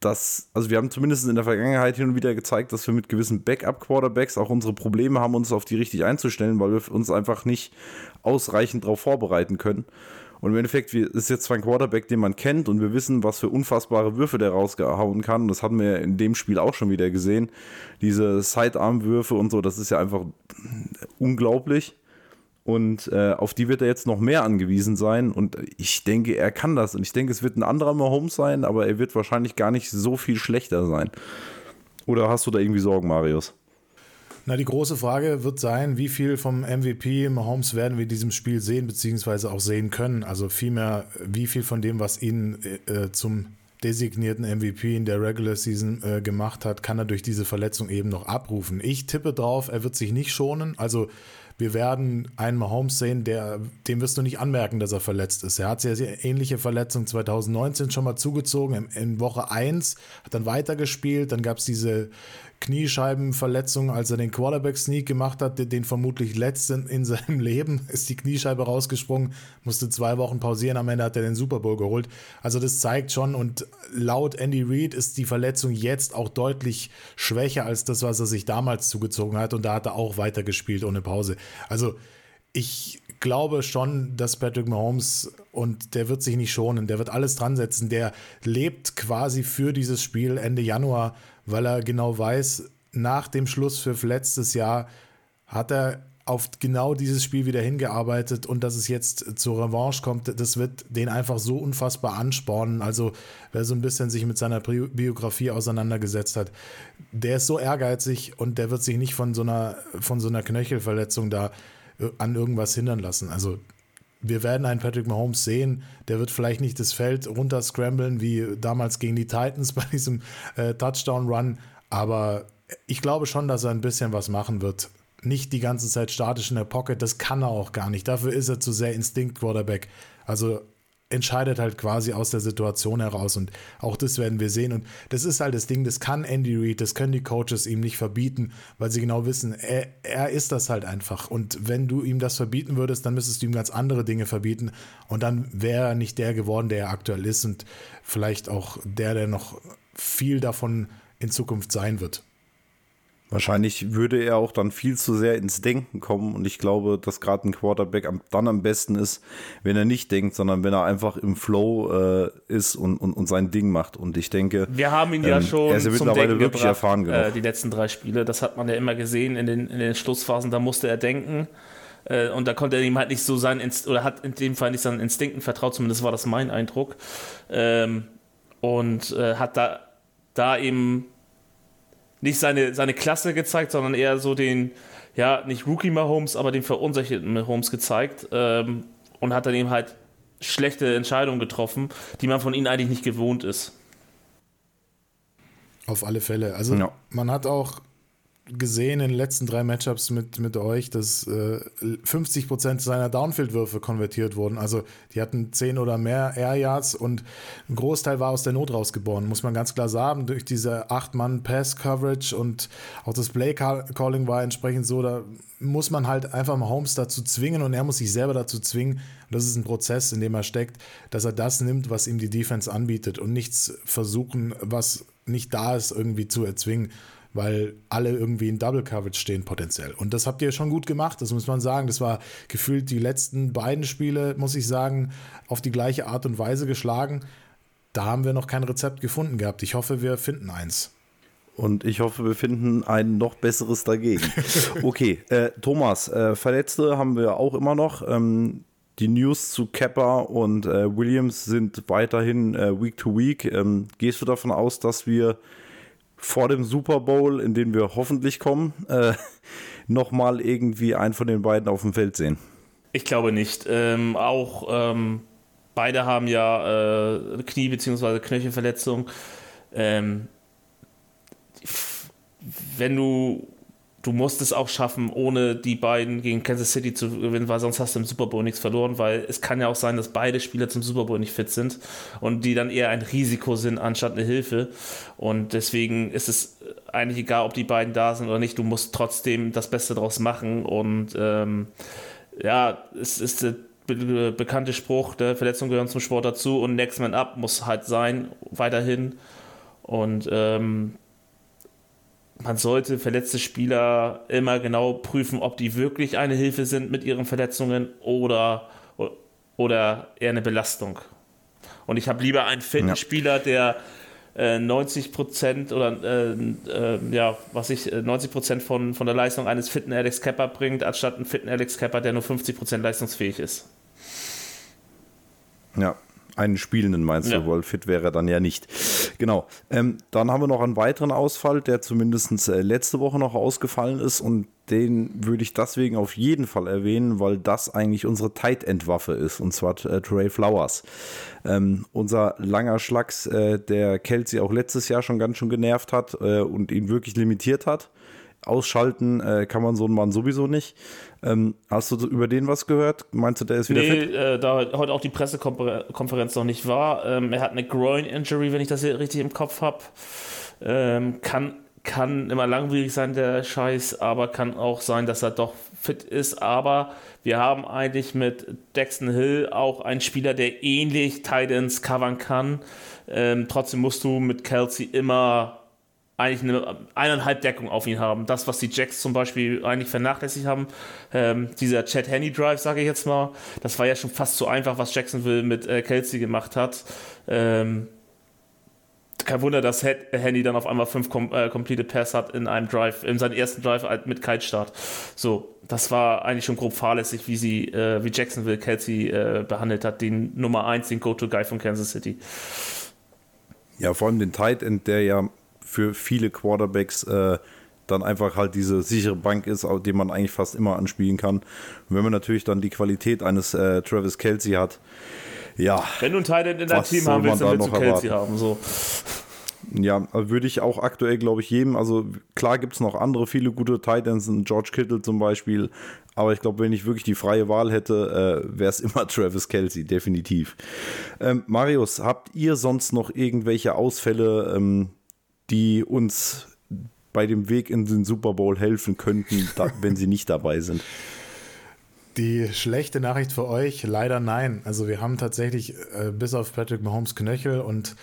[SPEAKER 1] dass, also wir haben zumindest in der Vergangenheit hin und wieder gezeigt, dass wir mit gewissen Backup-Quarterbacks auch unsere Probleme haben, uns auf die richtig einzustellen, weil wir uns einfach nicht ausreichend darauf vorbereiten können. Und im Endeffekt ist jetzt zwar ein Quarterback, den man kennt und wir wissen, was für unfassbare Würfe der rausgehauen kann. Das hatten wir in dem Spiel auch schon wieder gesehen. Diese Sidearm-Würfe und so, das ist ja einfach unglaublich. Und äh, auf die wird er jetzt noch mehr angewiesen sein. Und ich denke, er kann das. Und ich denke, es wird ein anderer Mahomes sein, aber er wird wahrscheinlich gar nicht so viel schlechter sein. Oder hast du da irgendwie Sorgen, Marius?
[SPEAKER 5] Na, die große Frage wird sein, wie viel vom MVP Mahomes werden wir in diesem Spiel sehen, beziehungsweise auch sehen können. Also vielmehr, wie viel von dem, was ihn äh, zum designierten MVP in der Regular Season äh, gemacht hat, kann er durch diese Verletzung eben noch abrufen. Ich tippe drauf, er wird sich nicht schonen. Also wir werden einen Mahomes sehen, der, dem wirst du nicht anmerken, dass er verletzt ist. Er hat sehr, sehr ähnliche Verletzungen 2019 schon mal zugezogen. In, in Woche 1 hat dann weitergespielt. Dann gab es diese Kniescheibenverletzung, als er den Quarterback-Sneak gemacht hat, den, den vermutlich letzten in seinem Leben, ist die Kniescheibe rausgesprungen, musste zwei Wochen pausieren, am Ende hat er den Super Bowl geholt. Also das zeigt schon und laut Andy Reid ist die Verletzung jetzt auch deutlich schwächer als das, was er sich damals zugezogen hat und da hat er auch weitergespielt ohne Pause. Also ich glaube schon, dass Patrick Mahomes und der wird sich nicht schonen, der wird alles dran setzen, der lebt quasi für dieses Spiel Ende Januar weil er genau weiß, nach dem Schluss für letztes Jahr hat er auf genau dieses Spiel wieder hingearbeitet und dass es jetzt zur Revanche kommt, das wird den einfach so unfassbar anspornen. Also wer so ein bisschen sich mit seiner Biografie auseinandergesetzt hat, der ist so ehrgeizig und der wird sich nicht von so einer, von so einer Knöchelverletzung da äh, an irgendwas hindern lassen. Also wir werden einen Patrick Mahomes sehen, der wird vielleicht nicht das Feld runterscramblen wie damals gegen die Titans bei diesem äh, Touchdown-Run, aber ich glaube schon, dass er ein bisschen was machen wird. Nicht die ganze Zeit statisch in der Pocket, das kann er auch gar nicht. Dafür ist er zu sehr Instinkt-Quarterback. Also entscheidet halt quasi aus der Situation heraus und auch das werden wir sehen. Und das ist halt das Ding, das kann Andy Reid, das können die Coaches ihm nicht verbieten, weil sie genau wissen, er, er ist das halt einfach. Und wenn du ihm das verbieten würdest, dann müsstest du ihm ganz andere Dinge verbieten. Und dann wäre er nicht der geworden, der er aktuell ist und vielleicht auch der, der noch viel davon in Zukunft sein wird.
[SPEAKER 1] Wahrscheinlich würde er auch dann viel zu sehr ins Denken kommen und ich glaube, dass gerade ein Quarterback dann am besten ist, wenn er nicht denkt, sondern wenn er einfach im Flow äh, ist und, und, und sein Ding macht. Und ich denke,
[SPEAKER 4] wir haben ihn ja ähm, schon
[SPEAKER 1] er ist ja mittlerweile wirklich gebracht, erfahren
[SPEAKER 4] genug. Äh, die letzten drei Spiele, das hat man ja immer gesehen in den, in den Schlussphasen, da musste er denken. Äh, und da konnte er ihm halt nicht so sein, oder hat in dem Fall nicht seinen Instinkten vertraut, zumindest war das mein Eindruck. Ähm, und äh, hat da, da eben nicht seine, seine Klasse gezeigt, sondern eher so den, ja, nicht Rookie Mahomes, aber den verunsicherten Mahomes gezeigt ähm, und hat dann eben halt schlechte Entscheidungen getroffen, die man von ihnen eigentlich nicht gewohnt ist.
[SPEAKER 5] Auf alle Fälle. Also ja. man hat auch gesehen in den letzten drei Matchups mit, mit euch, dass äh, 50% seiner Downfield-Würfe konvertiert wurden. Also die hatten 10 oder mehr Air Yards und ein Großteil war aus der Not rausgeboren, muss man ganz klar sagen. Durch diese 8-Mann-Pass-Coverage und auch das Play-Calling war entsprechend so, da muss man halt einfach mal Holmes dazu zwingen und er muss sich selber dazu zwingen. Und das ist ein Prozess, in dem er steckt, dass er das nimmt, was ihm die Defense anbietet und nichts versuchen, was nicht da ist, irgendwie zu erzwingen weil alle irgendwie in Double Coverage stehen potenziell. Und das habt ihr schon gut gemacht, das muss man sagen. Das war gefühlt die letzten beiden Spiele, muss ich sagen, auf die gleiche Art und Weise geschlagen. Da haben wir noch kein Rezept gefunden gehabt. Ich hoffe, wir finden eins.
[SPEAKER 1] Und ich hoffe, wir finden ein noch besseres dagegen. Okay, äh, Thomas, äh, Verletzte haben wir auch immer noch. Ähm, die News zu Kepper und äh, Williams sind weiterhin äh, Week to Week. Ähm, gehst du davon aus, dass wir vor dem Super Bowl, in den wir hoffentlich kommen, äh, nochmal irgendwie einen von den beiden auf dem Feld sehen?
[SPEAKER 4] Ich glaube nicht. Ähm, auch ähm, beide haben ja äh, Knie- bzw. Knöchelverletzung. Ähm, wenn du du musst es auch schaffen, ohne die beiden gegen Kansas City zu gewinnen, weil sonst hast du im Super Bowl nichts verloren, weil es kann ja auch sein, dass beide Spieler zum Super Bowl nicht fit sind und die dann eher ein Risiko sind, anstatt eine Hilfe. Und deswegen ist es eigentlich egal, ob die beiden da sind oder nicht, du musst trotzdem das Beste draus machen. Und ähm, ja, es ist der be bekannte Spruch, der Verletzungen gehören zum Sport dazu und Next Man Up muss halt sein, weiterhin. Und ähm, man sollte verletzte Spieler immer genau prüfen, ob die wirklich eine Hilfe sind mit ihren Verletzungen oder, oder eher eine Belastung. Und ich habe lieber einen fitten ja. Spieler, der äh, 90 Prozent oder äh, äh, ja, was ich, 90 äh, Prozent von, von der Leistung eines fitten Alex Kepper bringt, anstatt einen fitten Alex Kepper, der nur 50 Prozent leistungsfähig ist.
[SPEAKER 1] Ja, einen Spielenden meinst ja. du, weil fit wäre dann ja nicht. Genau. Ähm, dann haben wir noch einen weiteren Ausfall, der zumindest äh, letzte Woche noch ausgefallen ist und den würde ich deswegen auf jeden Fall erwähnen, weil das eigentlich unsere Tight End Waffe ist und zwar äh, Trey Flowers. Ähm, unser langer Schlags, äh, der Kelsey auch letztes Jahr schon ganz schön genervt hat äh, und ihn wirklich limitiert hat. Ausschalten äh, kann man so einen Mann sowieso nicht. Ähm, hast du über den was gehört? Meinst du, der ist wieder nee, fit?
[SPEAKER 4] Äh, da heute auch die Pressekonferenz noch nicht war. Ähm, er hat eine Groin-Injury, wenn ich das hier richtig im Kopf habe. Ähm, kann, kann immer langwierig sein, der Scheiß, aber kann auch sein, dass er doch fit ist. Aber wir haben eigentlich mit Dexton Hill auch einen Spieler, der ähnlich Titans covern kann. Ähm, trotzdem musst du mit Kelsey immer eigentlich eine eineinhalb Deckung auf ihn haben. Das, was die Jacks zum Beispiel eigentlich vernachlässigt haben, ähm, dieser Chad Henney Drive, sage ich jetzt mal, das war ja schon fast so einfach, was Jacksonville mit äh, Kelsey gemacht hat. Ähm, kein Wunder, dass Henny dann auf einmal fünf kom äh, complete Pass hat in einem Drive, in seinem ersten Drive mit Kite-Start. So, das war eigentlich schon grob fahrlässig, wie sie, äh, wie Jacksonville Kelsey äh, behandelt hat, den Nummer 1, den Go-To-Guy von Kansas City.
[SPEAKER 1] Ja, vor allem den Tight End, der ja für viele Quarterbacks äh, dann einfach halt diese sichere Bank ist, die man eigentlich fast immer anspielen kann. Und wenn man natürlich dann die Qualität eines äh, Travis Kelsey hat, ja.
[SPEAKER 4] Wenn du einen Teil in deinem Team haben willst, dann willst du Kelsey haben. So.
[SPEAKER 1] Ja, würde ich auch aktuell, glaube ich, jedem, also klar gibt es noch andere, viele gute Titans, George Kittle zum Beispiel, aber ich glaube, wenn ich wirklich die freie Wahl hätte, äh, wäre es immer Travis Kelsey, definitiv. Ähm, Marius, habt ihr sonst noch irgendwelche Ausfälle, ähm, die uns bei dem Weg in den Super Bowl helfen könnten, da, wenn sie nicht dabei sind?
[SPEAKER 5] Die schlechte Nachricht für euch, leider nein. Also wir haben tatsächlich äh, bis auf Patrick Mahomes Knöchel und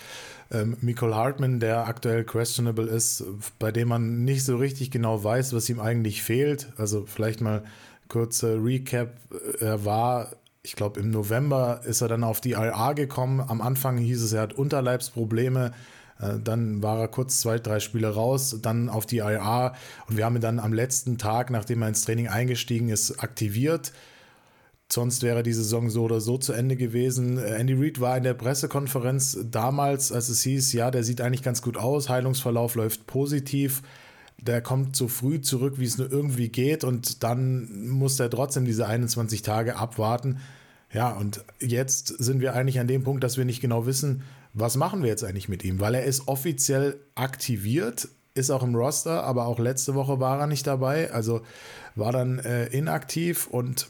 [SPEAKER 5] ähm, Michael Hartman, der aktuell questionable ist, bei dem man nicht so richtig genau weiß, was ihm eigentlich fehlt. Also vielleicht mal kurze Recap. Er war, ich glaube, im November ist er dann auf die IRA gekommen. Am Anfang hieß es, er hat Unterleibsprobleme. Äh, dann war er kurz zwei, drei Spiele raus, dann auf die IA und wir haben ihn dann am letzten Tag, nachdem er ins Training eingestiegen ist, aktiviert. Sonst wäre die Saison so oder so zu Ende gewesen. Äh, Andy Reid war in der Pressekonferenz damals, als es hieß, ja, der sieht eigentlich ganz gut aus, Heilungsverlauf läuft positiv. Der kommt so früh zurück, wie es nur irgendwie geht, und dann muss er trotzdem diese 21 Tage abwarten. Ja, und jetzt sind wir eigentlich an dem Punkt, dass wir nicht genau wissen, was machen wir jetzt eigentlich mit ihm? Weil er ist offiziell aktiviert, ist auch im Roster, aber auch letzte Woche war er nicht dabei, also war dann äh, inaktiv und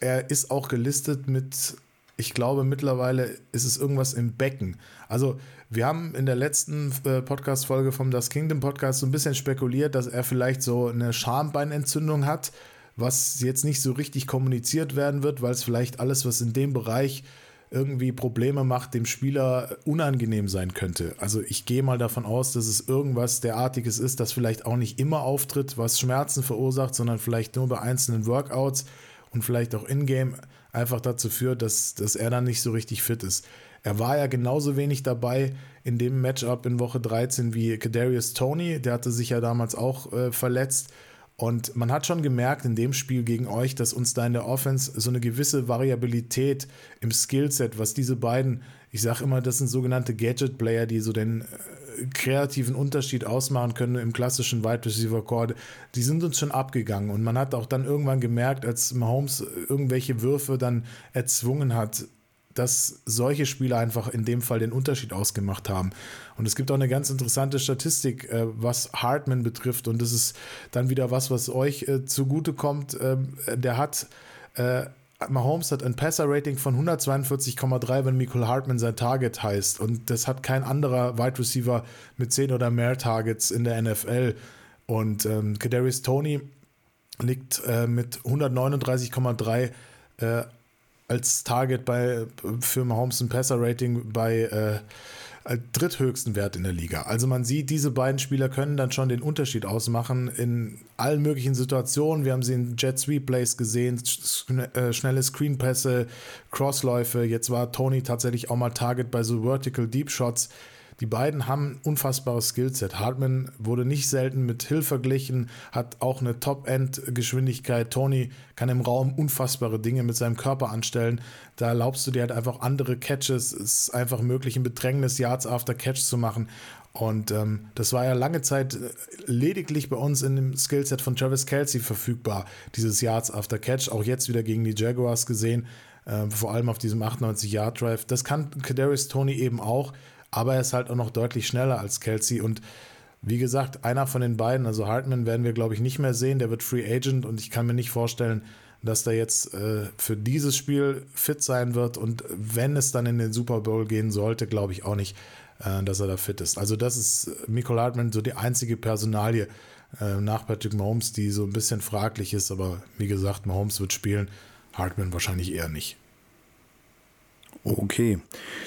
[SPEAKER 5] er ist auch gelistet mit, ich glaube mittlerweile ist es irgendwas im Becken. Also wir haben in der letzten äh, Podcast-Folge vom Das Kingdom Podcast so ein bisschen spekuliert, dass er vielleicht so eine Schambeinentzündung hat, was jetzt nicht so richtig kommuniziert werden wird, weil es vielleicht alles, was in dem Bereich irgendwie Probleme macht, dem Spieler unangenehm sein könnte. Also ich gehe mal davon aus, dass es irgendwas derartiges ist, das vielleicht auch nicht immer auftritt, was Schmerzen verursacht, sondern vielleicht nur bei einzelnen Workouts und vielleicht auch in-game einfach dazu führt, dass, dass er dann nicht so richtig fit ist. Er war ja genauso wenig dabei in dem Matchup in Woche 13 wie Kadarius Tony. Der hatte sich ja damals auch äh, verletzt. Und man hat schon gemerkt in dem Spiel gegen euch, dass uns da in der Offense so eine gewisse Variabilität im Skillset, was diese beiden, ich sage immer, das sind sogenannte Gadget-Player, die so den äh, kreativen Unterschied ausmachen können im klassischen Wide Receiver Core, die sind uns schon abgegangen. Und man hat auch dann irgendwann gemerkt, als Mahomes irgendwelche Würfe dann erzwungen hat, dass solche Spieler einfach in dem Fall den Unterschied ausgemacht haben. Und es gibt auch eine ganz interessante Statistik, äh, was Hartman betrifft. Und das ist dann wieder was, was euch äh, zugute kommt. Ähm, der hat, äh, Mahomes hat ein Passer-Rating von 142,3, wenn Michael Hartman sein Target heißt. Und das hat kein anderer Wide Receiver mit 10 oder mehr Targets in der NFL. Und ähm, Kadarius Tony liegt äh, mit 139,3 äh, als Target bei, für Mahomes ein Passer-Rating bei äh, dritthöchsten Wert in der Liga. Also man sieht, diese beiden Spieler können dann schon den Unterschied ausmachen in allen möglichen Situationen. Wir haben sie in Jet Sweep Plays gesehen, äh, schnelle Screenpässe, Crossläufe. Jetzt war Tony tatsächlich auch mal Target bei so Vertical Deep Shots. Die beiden haben ein unfassbares Skillset. Hartman wurde nicht selten mit Hill verglichen, hat auch eine Top-End-Geschwindigkeit. Tony kann im Raum unfassbare Dinge mit seinem Körper anstellen. Da erlaubst du dir halt einfach andere Catches. Es ist einfach möglich, ein Bedrängnis Yards after Catch zu machen. Und ähm, das war ja lange Zeit äh, lediglich bei uns in dem Skillset von Travis Kelsey verfügbar, dieses Yards after Catch. Auch jetzt wieder gegen die Jaguars gesehen, äh, vor allem auf diesem 98-Yard-Drive. Das kann Kadarius Tony eben auch aber er ist halt auch noch deutlich schneller als Kelsey. Und wie gesagt, einer von den beiden, also Hartman werden wir glaube ich nicht mehr sehen, der wird Free Agent. Und ich kann mir nicht vorstellen, dass der jetzt äh, für dieses Spiel fit sein wird. Und wenn es dann in den Super Bowl gehen sollte, glaube ich auch nicht, äh, dass er da fit ist. Also das ist äh, Michael Hartman so die einzige Personalie äh, nach Patrick Mahomes, die so ein bisschen fraglich ist, aber wie gesagt, Mahomes wird spielen, Hartman wahrscheinlich eher nicht.
[SPEAKER 1] Okay.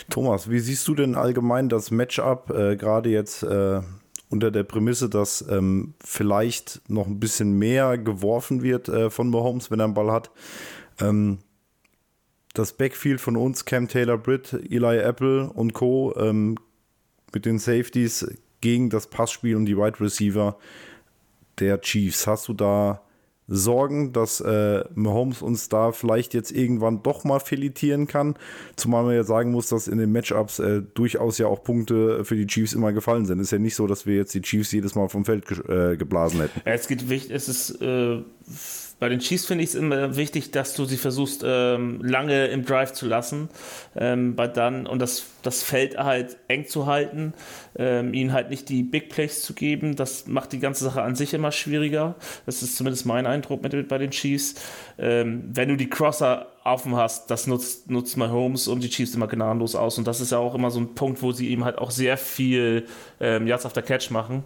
[SPEAKER 1] Thomas, wie siehst du denn allgemein das Matchup, äh, gerade jetzt äh, unter der Prämisse, dass ähm, vielleicht noch ein bisschen mehr geworfen wird äh, von Mahomes, wenn er einen Ball hat? Ähm, das Backfield von uns, Cam Taylor Britt, Eli Apple und Co. Ähm, mit den Safeties gegen das Passspiel und die Wide Receiver der Chiefs. Hast du da Sorgen, dass äh, Mahomes uns da vielleicht jetzt irgendwann doch mal filetieren kann. Zumal man ja sagen muss, dass in den Matchups äh, durchaus ja auch Punkte für die Chiefs immer gefallen sind. Ist ja nicht so, dass wir jetzt die Chiefs jedes Mal vom Feld ge äh, geblasen hätten.
[SPEAKER 4] Es geht wichtig, es ist äh, bei den Chiefs finde ich es immer wichtig, dass du sie versuchst, ähm, lange im Drive zu lassen, ähm, bei dann und das, das Feld halt eng zu halten, ähm, ihnen halt nicht die Big Plays zu geben. Das macht die ganze Sache an sich immer schwieriger. Das ist zumindest mein Eindruck mit, bei den Chiefs. Ähm, wenn du die Crosser offen hast, das nutzt, nutzt Mahomes und die Chiefs immer gnadenlos aus. Und das ist ja auch immer so ein Punkt, wo sie ihm halt auch sehr viel ähm, Yards after Catch machen.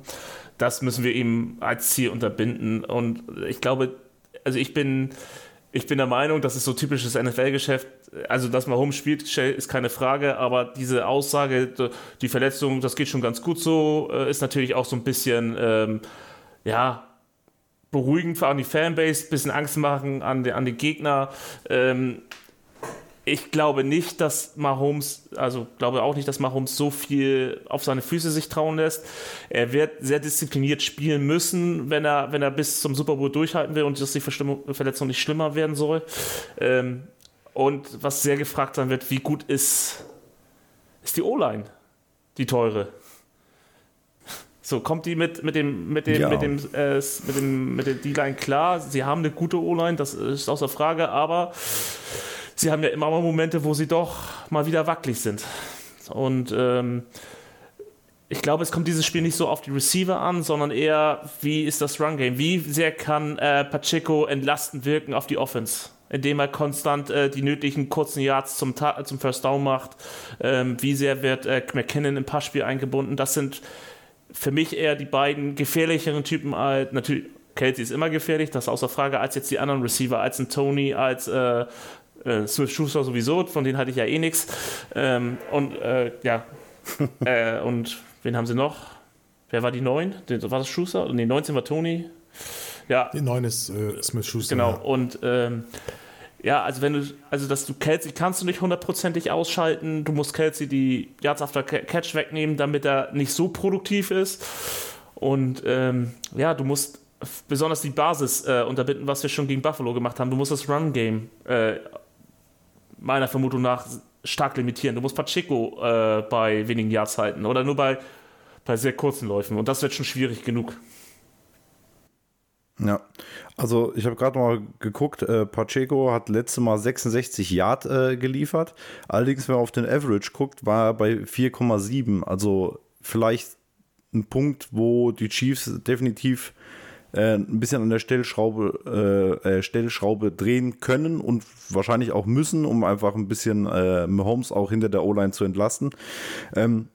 [SPEAKER 4] Das müssen wir ihm als Ziel unterbinden. Und ich glaube, also ich bin, ich bin der Meinung, das ist so typisches NFL-Geschäft. Also, dass man Home spielt, ist keine Frage, aber diese Aussage, die Verletzung, das geht schon ganz gut so, äh, ist natürlich auch so ein bisschen, ähm, ja, beruhigend für die Fanbase, bisschen Angst machen an, den, an den Gegner. Ähm, ich glaube nicht, dass Mahomes, also glaube auch nicht, dass Mahomes so viel auf seine Füße sich trauen lässt. Er wird sehr diszipliniert spielen müssen, wenn er, wenn er bis zum Super Bowl durchhalten will und dass die Verletzung nicht schlimmer werden soll. Ähm, und was sehr gefragt sein wird, wie gut ist, ist die O-Line, die teure? So, kommt die mit, mit dem, mit dem, ja. mit dem, äh, mit dem, mit der D-Line klar? Sie haben eine gute O-Line, das ist außer Frage, aber sie haben ja immer mal Momente, wo sie doch mal wieder wackelig sind. Und ähm, ich glaube, es kommt dieses Spiel nicht so auf die Receiver an, sondern eher, wie ist das Run-Game? Wie sehr kann äh, Pacheco entlastend wirken auf die Offense? Indem er konstant äh, die nötigen kurzen Yards zum, zum First Down macht. Ähm, wie sehr wird äh, McKinnon im Passspiel eingebunden? Das sind für mich eher die beiden gefährlicheren Typen. Als, natürlich, Kelsey ist immer gefährlich, das ist außer Frage, als jetzt die anderen Receiver, als ein Tony, als äh, äh, Smith Schuster sowieso, von denen hatte ich ja eh nichts. Ähm, und äh, ja, äh, und wen haben sie noch? Wer war die 9? War das Schuster? Nee, 19 war Tony.
[SPEAKER 5] Ja. Die 9 ist äh, Smith Schuster.
[SPEAKER 4] Genau, ja. und ähm, ja, also wenn du, also dass du Kelsey kannst du nicht hundertprozentig ausschalten. Du musst Kelsey die Yards after Catch wegnehmen, damit er nicht so produktiv ist. Und ähm, ja, du musst besonders die Basis äh, unterbinden, was wir schon gegen Buffalo gemacht haben. Du musst das Run-Game äh, meiner Vermutung nach stark limitieren. Du musst Pacheco äh, bei wenigen Yards halten oder nur bei, bei sehr kurzen Läufen. Und das wird schon schwierig genug.
[SPEAKER 1] Ja, also ich habe gerade mal geguckt, äh, Pacheco hat letztes Mal 66 Yard äh, geliefert. Allerdings, wenn man auf den Average guckt, war er bei 4,7. Also vielleicht ein Punkt, wo die Chiefs definitiv äh, ein bisschen an der Stellschraube, äh, äh, Stellschraube drehen können und wahrscheinlich auch müssen, um einfach ein bisschen äh, Mahomes auch hinter der O-Line zu entlasten. Ähm,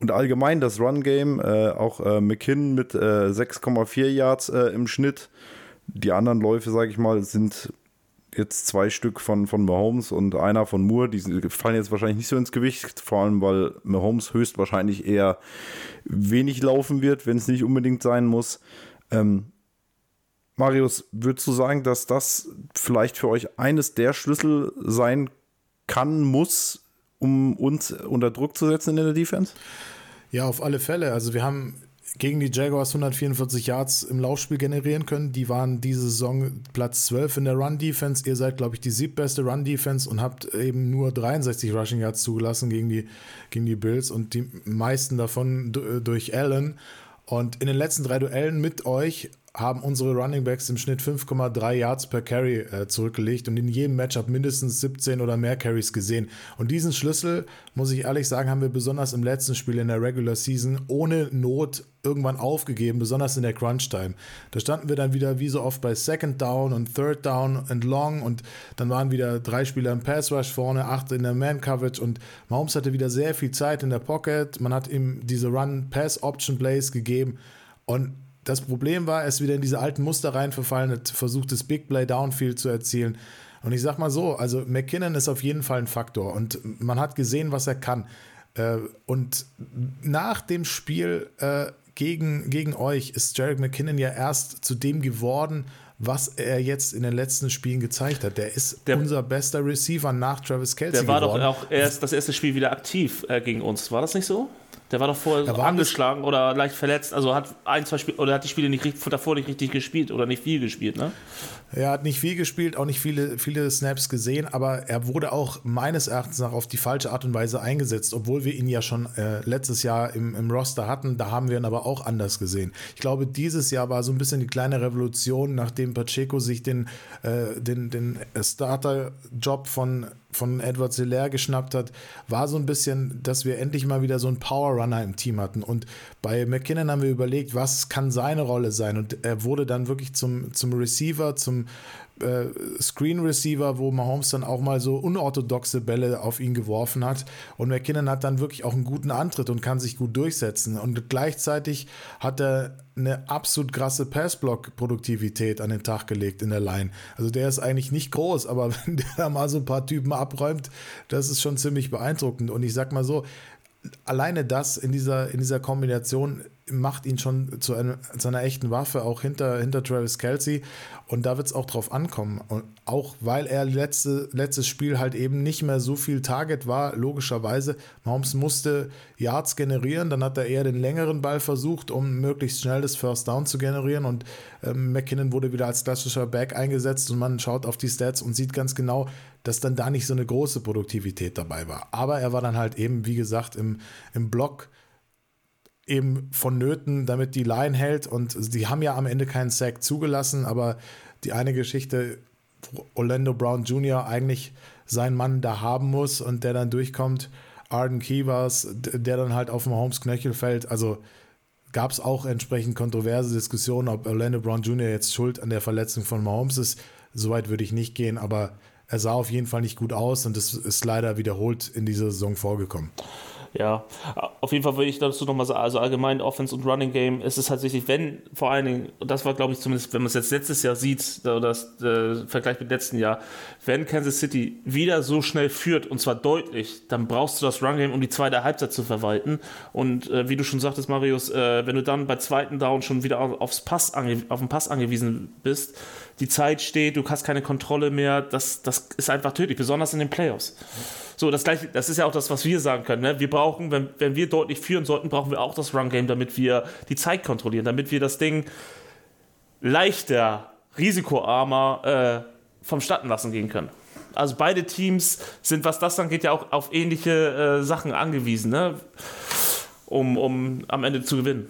[SPEAKER 1] und allgemein das Run-Game, äh, auch äh, McKinn mit äh, 6,4 Yards äh, im Schnitt. Die anderen Läufe, sage ich mal, sind jetzt zwei Stück von, von Mahomes und einer von Moore. Die fallen jetzt wahrscheinlich nicht so ins Gewicht, vor allem weil Mahomes höchstwahrscheinlich eher wenig laufen wird, wenn es nicht unbedingt sein muss. Ähm, Marius, würdest du sagen, dass das vielleicht für euch eines der Schlüssel sein kann, muss, um uns unter Druck zu setzen in der Defense?
[SPEAKER 5] Ja, auf alle Fälle. Also wir haben gegen die Jaguars 144 Yards im Laufspiel generieren können. Die waren diese Saison Platz 12 in der Run-Defense. Ihr seid, glaube ich, die siebbeste Run-Defense und habt eben nur 63 Rushing Yards zugelassen gegen die, gegen die Bills und die meisten davon durch Allen. Und in den letzten drei Duellen mit euch haben unsere Running Backs im Schnitt 5,3 Yards per Carry äh, zurückgelegt und in jedem Matchup mindestens 17 oder mehr Carries gesehen. Und diesen Schlüssel, muss ich ehrlich sagen, haben wir besonders im letzten Spiel in der Regular Season ohne Not irgendwann aufgegeben, besonders in der Crunch Time. Da standen wir dann wieder wie so oft bei Second Down und Third Down and Long und dann waren wieder drei Spieler im Pass Rush vorne, acht in der Man Coverage und Mahomes hatte wieder sehr viel Zeit in der Pocket. Man hat ihm diese Run-Pass-Option Plays gegeben und das Problem war, er ist wieder in diese alten Muster rein verfallen, hat versucht, das Big Play Downfield zu erzielen. Und ich sag mal so, also McKinnon ist auf jeden Fall ein Faktor und man hat gesehen, was er kann. Äh, und nach dem Spiel äh, gegen, gegen euch ist Jarek McKinnon ja erst zu dem geworden, was er jetzt in den letzten Spielen gezeigt hat. Der ist der, unser bester Receiver nach Travis Kelsey.
[SPEAKER 4] Der war geworden. doch auch erst das erste Spiel wieder aktiv äh, gegen uns. War das nicht so? Der war doch vorher war angeschlagen oder leicht verletzt. Also hat ein, zwei Spiele oder hat die Spiele nicht davor nicht richtig gespielt oder nicht viel gespielt, ne?
[SPEAKER 5] Er hat nicht viel gespielt, auch nicht viele, viele Snaps gesehen, aber er wurde auch meines Erachtens nach auf die falsche Art und Weise eingesetzt, obwohl wir ihn ja schon äh, letztes Jahr im, im Roster hatten. Da haben wir ihn aber auch anders gesehen. Ich glaube, dieses Jahr war so ein bisschen die kleine Revolution, nachdem Pacheco sich den, äh, den, den Starter-Job von von Edward Hilaire geschnappt hat, war so ein bisschen, dass wir endlich mal wieder so einen Power Runner im Team hatten. Und bei McKinnon haben wir überlegt, was kann seine Rolle sein? Und er wurde dann wirklich zum, zum Receiver, zum äh, Screen Receiver, wo Mahomes dann auch mal so unorthodoxe Bälle auf ihn geworfen hat. Und McKinnon hat dann wirklich auch einen guten Antritt und kann sich gut durchsetzen. Und gleichzeitig hat er eine absolut krasse Passblock-Produktivität an den Tag gelegt in der Line. Also der ist eigentlich nicht groß, aber wenn der da mal so ein paar Typen abräumt, das ist schon ziemlich beeindruckend. Und ich sag mal so, alleine das in dieser, in dieser Kombination macht ihn schon zu, einem, zu einer echten Waffe, auch hinter, hinter Travis Kelsey. Und da wird es auch drauf ankommen. Und auch weil er letzte, letztes Spiel halt eben nicht mehr so viel Target war, logischerweise. Mahomes musste Yards generieren, dann hat er eher den längeren Ball versucht, um möglichst schnell das First Down zu generieren. Und ähm, McKinnon wurde wieder als klassischer Back eingesetzt und man schaut auf die Stats und sieht ganz genau, dass dann da nicht so eine große Produktivität dabei war. Aber er war dann halt eben, wie gesagt, im, im Block eben vonnöten, damit die Line hält. Und sie haben ja am Ende keinen Sack zugelassen, aber die eine Geschichte, Orlando Brown Jr. eigentlich seinen Mann da haben muss und der dann durchkommt. Arden es, der dann halt auf dem Holmes Knöchel fällt. Also gab es auch entsprechend kontroverse Diskussionen, ob Orlando Brown Jr. jetzt schuld an der Verletzung von Mahomes ist. Soweit würde ich nicht gehen, aber er sah auf jeden Fall nicht gut aus und es ist leider wiederholt in dieser Saison vorgekommen.
[SPEAKER 4] Ja, auf jeden Fall würde ich dazu nochmal sagen, also allgemein Offense und Running Game ist es tatsächlich, wenn vor allen Dingen, und das war glaube ich zumindest, wenn man es jetzt letztes Jahr sieht, oder das äh, Vergleich mit letzten Jahr, wenn Kansas City wieder so schnell führt, und zwar deutlich, dann brauchst du das Run Game, um die zweite Halbzeit zu verwalten. Und äh, wie du schon sagtest, Marius, äh, wenn du dann bei zweiten Down schon wieder aufs Pass auf den Pass angewiesen bist, die Zeit steht, du hast keine Kontrolle mehr, das, das ist einfach tödlich, besonders in den Playoffs. So, das gleiche, das ist ja auch das, was wir sagen können. Ne? Wir brauchen, wenn, wenn wir deutlich führen sollten, brauchen wir auch das Run-Game, damit wir die Zeit kontrollieren, damit wir das Ding leichter, risikoarmer äh, vom Statten lassen gehen können. Also beide Teams sind, was das dann geht, ja auch auf ähnliche äh, Sachen angewiesen, ne? um, um am Ende zu gewinnen.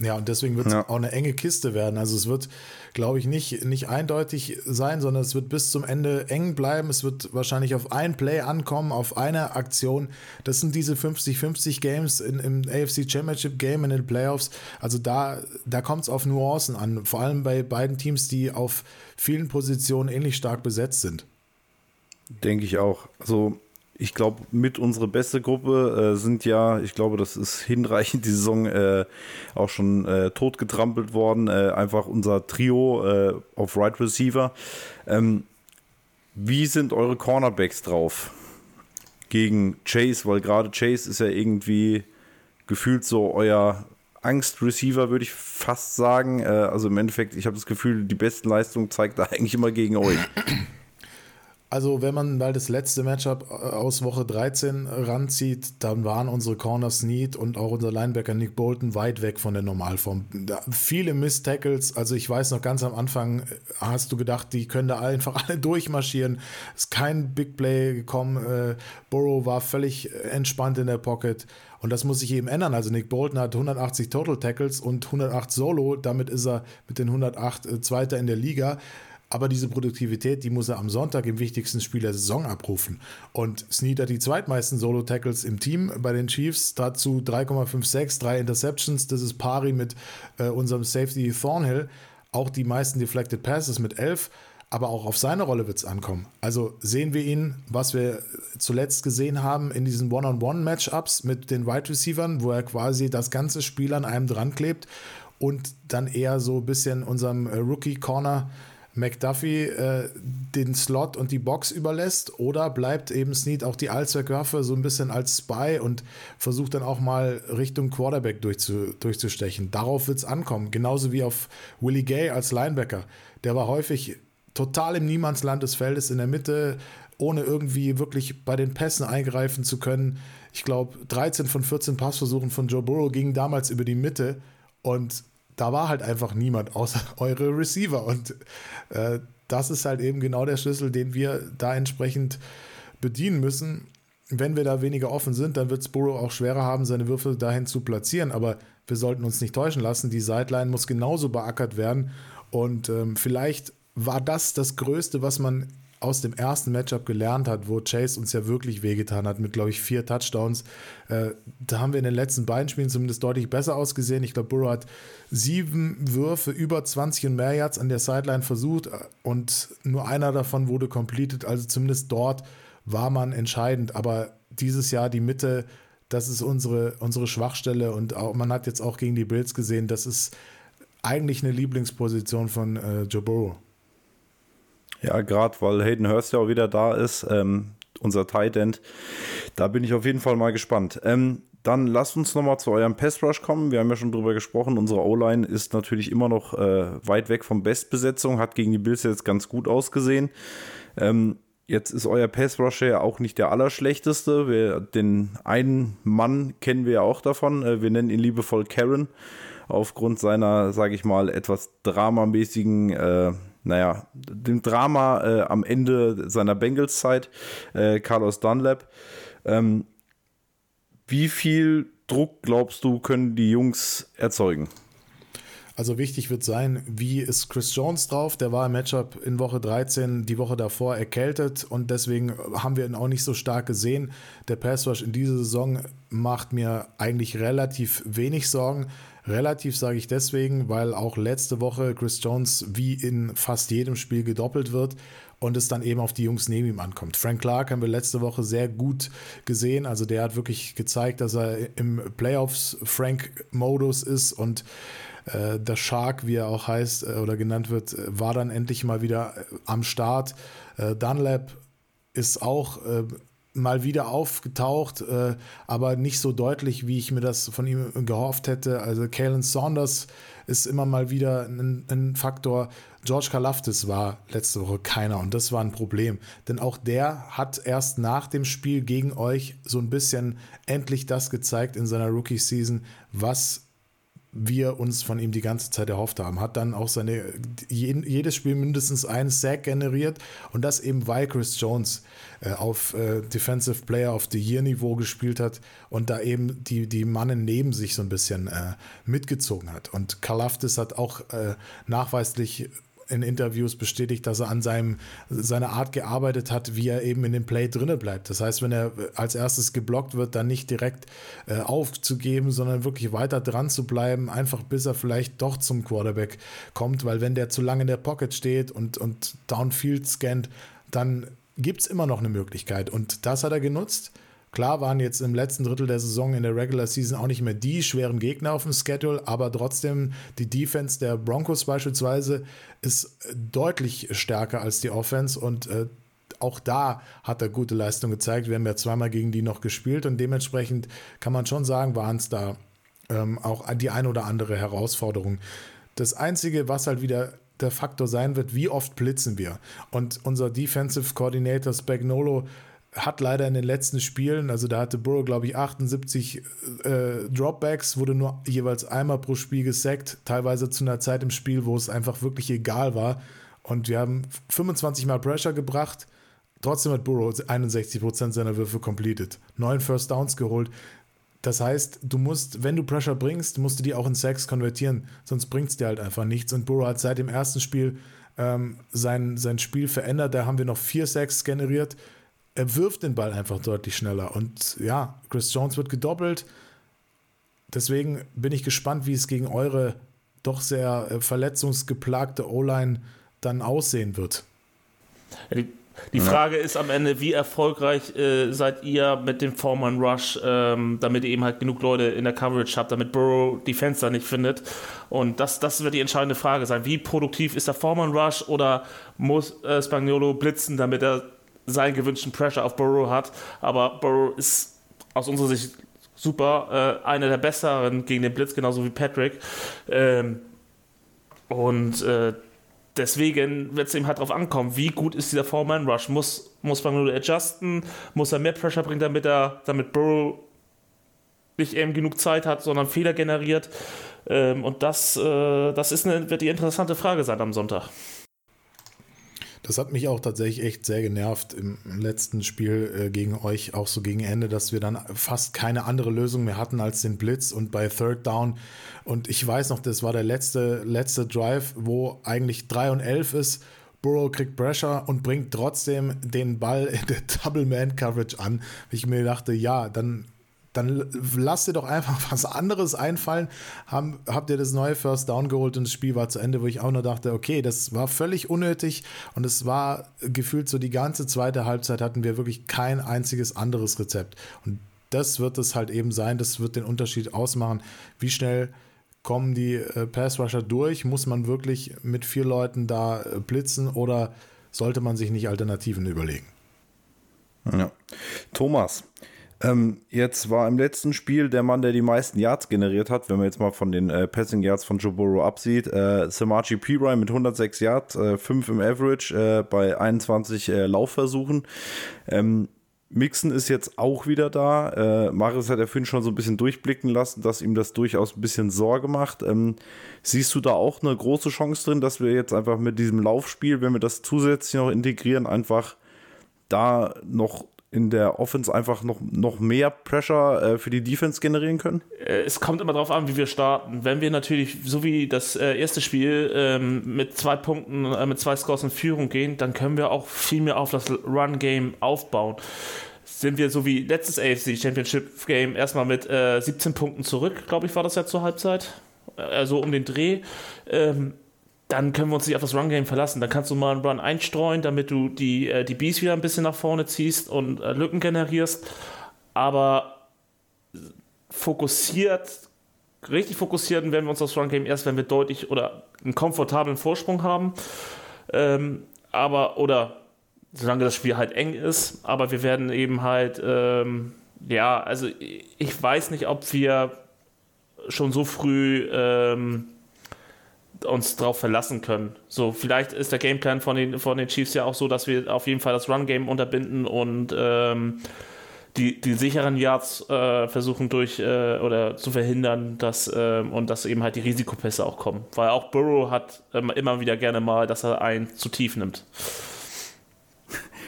[SPEAKER 5] Ja, und deswegen wird es ja. auch eine enge Kiste werden. Also es wird, glaube ich, nicht, nicht eindeutig sein, sondern es wird bis zum Ende eng bleiben. Es wird wahrscheinlich auf ein Play ankommen, auf eine Aktion. Das sind diese 50-50 Games in, im AFC Championship Game in den Playoffs. Also da, da kommt es auf Nuancen an. Vor allem bei beiden Teams, die auf vielen Positionen ähnlich stark besetzt sind.
[SPEAKER 1] Denke ich auch. Also ich glaube, mit unserer beste Gruppe äh, sind ja, ich glaube, das ist hinreichend die Saison äh, auch schon äh, totgetrampelt worden. Äh, einfach unser Trio äh, auf Right Receiver. Ähm, wie sind eure Cornerbacks drauf gegen Chase? Weil gerade Chase ist ja irgendwie gefühlt so euer Angst-Receiver, würde ich fast sagen. Äh, also im Endeffekt, ich habe das Gefühl, die besten Leistungen zeigt er eigentlich immer gegen euch.
[SPEAKER 5] Also, wenn man mal das letzte Matchup äh, aus Woche 13 ranzieht, dann waren unsere Corners Snead und auch unser Linebacker Nick Bolton weit weg von der Normalform. Da, viele Miss-Tackles, also ich weiß noch ganz am Anfang, äh, hast du gedacht, die können da einfach alle durchmarschieren. Ist kein Big Play gekommen. Äh, Burrow war völlig entspannt in der Pocket. Und das muss sich eben ändern. Also Nick Bolton hat 180 Total Tackles und 108 Solo. Damit ist er mit den 108 äh, Zweiter in der Liga. Aber diese Produktivität, die muss er am Sonntag im wichtigsten Spiel der Saison abrufen. Und Snead hat die zweitmeisten Solo-Tackles im Team bei den Chiefs. Dazu 3,56, drei Interceptions. Das ist pari mit äh, unserem Safety Thornhill. Auch die meisten Deflected Passes mit 11. Aber auch auf seine Rolle wird es ankommen. Also sehen wir ihn, was wir zuletzt gesehen haben in diesen One-on-One-Matchups mit den Wide Receivers, wo er quasi das ganze Spiel an einem dran klebt und dann eher so ein bisschen unserem äh, Rookie-Corner McDuffie äh, den Slot und die Box überlässt oder bleibt eben Snead auch die Allzweckwaffe so ein bisschen als Spy und versucht dann auch mal Richtung Quarterback durchzu, durchzustechen. Darauf wird es ankommen, genauso wie auf Willie Gay als Linebacker. Der war häufig total im Niemandsland des Feldes in der Mitte, ohne irgendwie wirklich bei den Pässen eingreifen zu können. Ich glaube, 13 von 14 Passversuchen von Joe Burrow gingen damals über die Mitte und da war halt einfach niemand außer eure Receiver. Und äh, das ist halt eben genau der Schlüssel, den wir da entsprechend bedienen müssen. Wenn wir da weniger offen sind, dann wird Burrow auch schwerer haben, seine Würfel dahin zu platzieren. Aber wir sollten uns nicht täuschen lassen. Die Sideline muss genauso beackert werden. Und ähm, vielleicht war das das Größte, was man aus dem ersten Matchup gelernt hat, wo Chase uns ja wirklich wehgetan hat mit, glaube ich, vier Touchdowns. Äh, da haben wir in den letzten beiden Spielen zumindest deutlich besser ausgesehen. Ich glaube, Burrow hat sieben Würfe über 20 und mehr Yards an der Sideline versucht äh, und nur einer davon wurde completed. Also zumindest dort war man entscheidend. Aber dieses Jahr die Mitte, das ist unsere, unsere Schwachstelle und auch, man hat jetzt auch gegen die Bills gesehen, das ist eigentlich eine Lieblingsposition von äh, Joe Burrow.
[SPEAKER 1] Ja, gerade weil Hayden Hurst ja auch wieder da ist, ähm, unser Tight End. Da bin ich auf jeden Fall mal gespannt. Ähm, dann lasst uns nochmal zu eurem Pass Rush kommen. Wir haben ja schon drüber gesprochen. Unsere O-Line ist natürlich immer noch äh, weit weg von Bestbesetzung, hat gegen die Bills jetzt ganz gut ausgesehen. Ähm, jetzt ist euer Pass Rush ja auch nicht der allerschlechteste. Wir, den einen Mann kennen wir ja auch davon. Äh, wir nennen ihn liebevoll Karen aufgrund seiner, sage ich mal, etwas dramamäßigen äh, naja, dem Drama äh, am Ende seiner Bengals-Zeit, äh, Carlos Dunlap. Ähm, wie viel Druck glaubst du, können die Jungs erzeugen?
[SPEAKER 5] Also wichtig wird sein, wie ist Chris Jones drauf? Der war im Matchup in Woche 13, die Woche davor erkältet und deswegen haben wir ihn auch nicht so stark gesehen. Der Pass Rush in dieser Saison macht mir eigentlich relativ wenig Sorgen. Relativ sage ich deswegen, weil auch letzte Woche Chris Jones wie in fast jedem Spiel gedoppelt wird und es dann eben auf die Jungs neben ihm ankommt. Frank Clark haben wir letzte Woche sehr gut gesehen. Also der hat wirklich gezeigt, dass er im Playoffs-Frank-Modus ist und äh, der Shark, wie er auch heißt äh, oder genannt wird, war dann endlich mal wieder äh, am Start. Äh, Dunlap ist auch äh, mal wieder aufgetaucht, äh, aber nicht so deutlich, wie ich mir das von ihm gehofft hätte. Also Kalen Saunders ist immer mal wieder ein, ein Faktor. George Kalaftis war letzte Woche keiner und das war ein Problem. Denn auch der hat erst nach dem Spiel gegen euch so ein bisschen endlich das gezeigt in seiner Rookie-Season, was wir uns von ihm die ganze Zeit erhofft haben. Hat dann auch seine, jedes Spiel mindestens einen Sack generiert und das eben, weil Chris Jones äh, auf äh, Defensive Player of the Year Niveau gespielt hat und da eben die, die Mannen neben sich so ein bisschen äh, mitgezogen hat. Und Kalafdis hat auch nachweislich in Interviews bestätigt, dass er an seinem, seiner Art gearbeitet hat, wie er eben in dem Play drinne bleibt. Das heißt, wenn er als erstes geblockt wird, dann nicht direkt äh, aufzugeben, sondern wirklich weiter dran zu bleiben, einfach bis er vielleicht doch zum Quarterback kommt, weil wenn der zu lange in der Pocket steht und, und Downfield scannt, dann gibt es immer noch eine Möglichkeit. Und das hat er genutzt. Klar waren jetzt im letzten Drittel der Saison in der Regular Season auch nicht mehr die schweren Gegner auf dem Schedule, aber trotzdem die Defense der Broncos beispielsweise ist deutlich stärker als die Offense und äh, auch da hat er gute Leistung gezeigt. Wir haben ja zweimal gegen die noch gespielt und dementsprechend kann man schon sagen, waren es da ähm, auch die ein oder andere Herausforderung. Das Einzige, was halt wieder der Faktor sein wird, wie oft blitzen wir. Und unser Defensive Coordinator Spagnolo hat leider in den letzten Spielen, also da hatte Burrow, glaube ich, 78 äh, Dropbacks, wurde nur jeweils einmal pro Spiel gesackt, teilweise zu einer Zeit im Spiel, wo es einfach wirklich egal war. Und wir haben 25 Mal Pressure gebracht. Trotzdem hat Burrow 61% seiner Würfe completed. Neun First Downs geholt. Das heißt, du musst, wenn du Pressure bringst, musst du die auch in Sacks konvertieren, sonst bringt es dir halt einfach nichts. Und Burrow hat seit dem ersten Spiel ähm, sein, sein Spiel verändert. Da haben wir noch vier Sacks generiert er wirft den Ball einfach deutlich schneller. Und ja, Chris Jones wird gedoppelt. Deswegen bin ich gespannt, wie es gegen eure doch sehr äh, verletzungsgeplagte O-Line dann aussehen wird.
[SPEAKER 4] Die, die Frage ist am Ende, wie erfolgreich äh, seid ihr mit dem Foreman Rush, ähm, damit ihr eben halt genug Leute in der Coverage habt, damit Burrow die Fenster nicht findet. Und das, das wird die entscheidende Frage sein. Wie produktiv ist der Foreman Rush oder muss äh, Spagnolo blitzen, damit er seinen gewünschten Pressure auf Burrow hat. Aber Burrow ist aus unserer Sicht super, äh, einer der besseren gegen den Blitz, genauso wie Patrick. Ähm, und äh, deswegen wird es ihm halt darauf ankommen, wie gut ist dieser Four-Man-Rush. Muss, muss man nur adjusten, muss er mehr Pressure bringen, damit er, damit Burrow nicht eben genug Zeit hat, sondern Fehler generiert. Ähm, und das, äh, das ist eine, wird die interessante Frage sein am Sonntag.
[SPEAKER 5] Das hat mich auch tatsächlich echt sehr genervt im letzten Spiel äh, gegen euch, auch so gegen Ende, dass wir dann fast keine andere Lösung mehr hatten als den Blitz und bei Third Down. Und ich weiß noch, das war der letzte, letzte Drive, wo eigentlich 3 und 11 ist. Burrow kriegt Pressure und bringt trotzdem den Ball in der Double-Man-Coverage an. Ich mir dachte, ja, dann dann lasst ihr doch einfach was anderes einfallen. Haben, habt ihr das neue First Down geholt und das Spiel war zu Ende, wo ich auch nur dachte, okay, das war völlig unnötig und es war gefühlt so die ganze zweite Halbzeit hatten wir wirklich kein einziges anderes Rezept. Und das wird es halt eben sein, das wird den Unterschied ausmachen, wie schnell kommen die äh, Pass-Rusher durch, muss man wirklich mit vier Leuten da äh, blitzen oder sollte man sich nicht Alternativen überlegen?
[SPEAKER 1] Ja. Thomas, ähm, jetzt war im letzten Spiel der Mann, der die meisten Yards generiert hat, wenn man jetzt mal von den äh, Passing Yards von Joe Burrow absieht. Äh, Samaji Pirai mit 106 Yards, äh, 5 im Average äh, bei 21 äh, Laufversuchen. Ähm, Mixon ist jetzt auch wieder da. Äh, Marius hat ja vorhin schon so ein bisschen durchblicken lassen, dass ihm das durchaus ein bisschen Sorge macht. Ähm, siehst du da auch eine große Chance drin, dass wir jetzt einfach mit diesem Laufspiel, wenn wir das zusätzlich noch integrieren, einfach da noch in der Offense einfach noch, noch mehr Pressure äh, für die Defense generieren können?
[SPEAKER 4] Äh, es kommt immer darauf an, wie wir starten. Wenn wir natürlich, so wie das äh, erste Spiel, ähm, mit zwei Punkten, äh, mit zwei Scores in Führung gehen, dann können wir auch viel mehr auf das Run-Game aufbauen. Sind wir so wie letztes AFC Championship Game erstmal mit 17 äh, Punkten zurück, glaube ich, war das ja zur Halbzeit. also um den Dreh, ähm, dann können wir uns nicht auf das Run-Game verlassen. Dann kannst du mal einen Run einstreuen, damit du die, äh, die Bees wieder ein bisschen nach vorne ziehst und äh, Lücken generierst. Aber fokussiert, richtig fokussiert werden wir uns aufs Run-Game erst, wenn wir deutlich oder einen komfortablen Vorsprung haben. Ähm, aber, oder solange das Spiel halt eng ist, aber wir werden eben halt, ähm, ja, also ich weiß nicht, ob wir schon so früh ähm, uns darauf verlassen können. So, vielleicht ist der Gameplan von den, von den Chiefs ja auch so, dass wir auf jeden Fall das Run-Game unterbinden und ähm, die, die sicheren Yards äh, versuchen durch äh, oder zu verhindern, dass äh, und dass eben halt die Risikopässe auch kommen. Weil auch Burrow hat ähm, immer wieder gerne mal, dass er einen zu tief nimmt.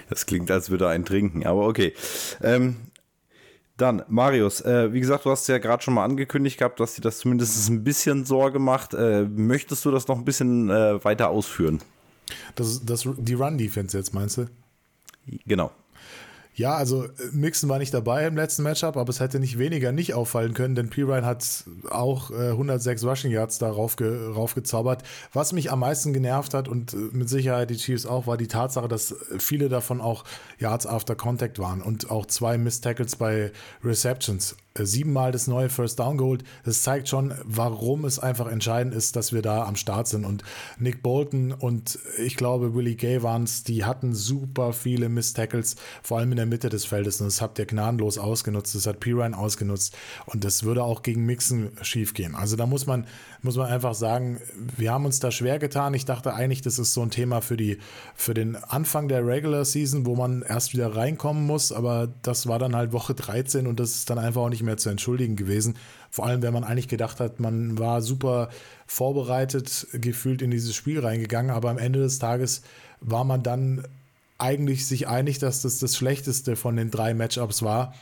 [SPEAKER 1] Das klingt, als würde er einen trinken, aber okay. Ähm, dann, Marius, äh, wie gesagt, du hast ja gerade schon mal angekündigt gehabt, dass dir das zumindest ein bisschen Sorge macht. Äh, möchtest du das noch ein bisschen äh, weiter ausführen?
[SPEAKER 5] Das, das, die Run-Defense jetzt, meinst du?
[SPEAKER 1] Genau.
[SPEAKER 5] Ja, also äh, Mixon war nicht dabei im letzten Matchup, aber es hätte nicht weniger nicht auffallen können, denn Pirine hat auch äh, 106 Rushing Yards darauf ge raufgezaubert. Was mich am meisten genervt hat und äh, mit Sicherheit die Chiefs auch, war die Tatsache, dass viele davon auch Yards after Contact waren und auch zwei Missed Tackles bei Receptions. Äh, siebenmal das neue First Down geholt. Das zeigt schon, warum es einfach entscheidend ist, dass wir da am Start sind. Und Nick Bolton und ich glaube Willie Gay waren es, die hatten super viele Miss Tackles, vor allem in der Mitte des Feldes. Und das habt ihr gnadenlos ausgenutzt. Das hat Pirine ausgenutzt. Und das würde auch gegen Mixen schief gehen. Also da muss man, muss man einfach sagen, wir haben uns da schwer getan. Ich dachte eigentlich, das ist so ein Thema für, die, für den Anfang der Regular Season, wo man erst wieder reinkommen muss. Aber das war dann halt Woche 13 und das ist dann einfach auch nicht mehr zu entschuldigen gewesen. Vor allem, wenn man eigentlich gedacht hat, man war super vorbereitet, gefühlt in dieses Spiel reingegangen, aber am Ende des Tages war man dann eigentlich sich einig, dass das das schlechteste von den drei Matchups war,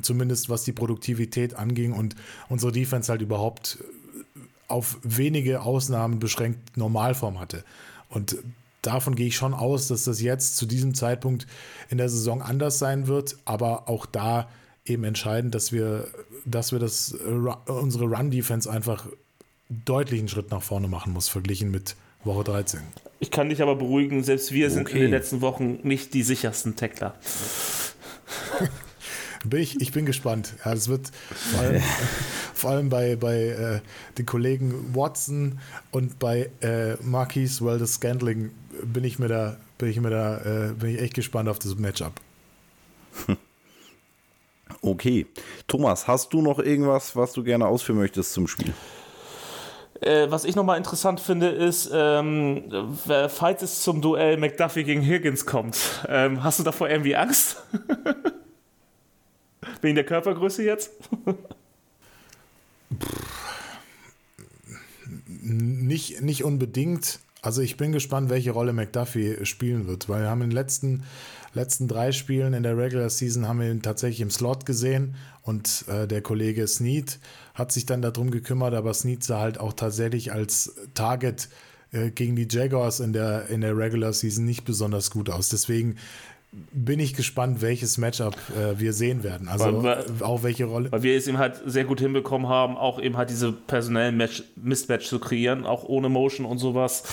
[SPEAKER 5] zumindest was die Produktivität anging und unsere Defense halt überhaupt auf wenige Ausnahmen beschränkt Normalform hatte. Und davon gehe ich schon aus, dass das jetzt zu diesem Zeitpunkt in der Saison anders sein wird, aber auch da eben entscheidend, dass wir, dass wir das, äh, unsere Run-Defense einfach deutlich einen Schritt nach vorne machen muss, verglichen mit Woche 13.
[SPEAKER 4] Ich kann dich aber beruhigen, selbst wir sind in den letzten Wochen nicht die sichersten Tackler.
[SPEAKER 5] bin ich, ich bin gespannt. Ja, es wird vor allem, vor allem bei, bei äh, den Kollegen Watson und bei äh, Marquis Weldes Scandling bin ich mir da, bin ich mir da, äh, bin ich echt gespannt auf das Matchup.
[SPEAKER 1] Okay. Thomas, hast du noch irgendwas, was du gerne ausführen möchtest zum Spiel?
[SPEAKER 4] Äh, was ich nochmal interessant finde, ist, ähm, falls es zum Duell McDuffie gegen Higgins kommt, ähm, hast du davor irgendwie Angst? Wegen der Körpergröße jetzt?
[SPEAKER 5] nicht, nicht unbedingt. Also ich bin gespannt, welche Rolle McDuffie spielen wird, weil wir haben in den letzten letzten drei Spielen in der Regular Season haben wir ihn tatsächlich im Slot gesehen und äh, der Kollege Snead hat sich dann darum gekümmert, aber Snead sah halt auch tatsächlich als Target äh, gegen die Jaguars in der, in der Regular Season nicht besonders gut aus. Deswegen bin ich gespannt, welches Matchup äh, wir sehen werden. Also weil, auch welche Rolle.
[SPEAKER 4] Weil wir es eben halt sehr gut hinbekommen haben, auch eben halt diese personellen Match, Mismatch zu kreieren, auch ohne Motion und sowas.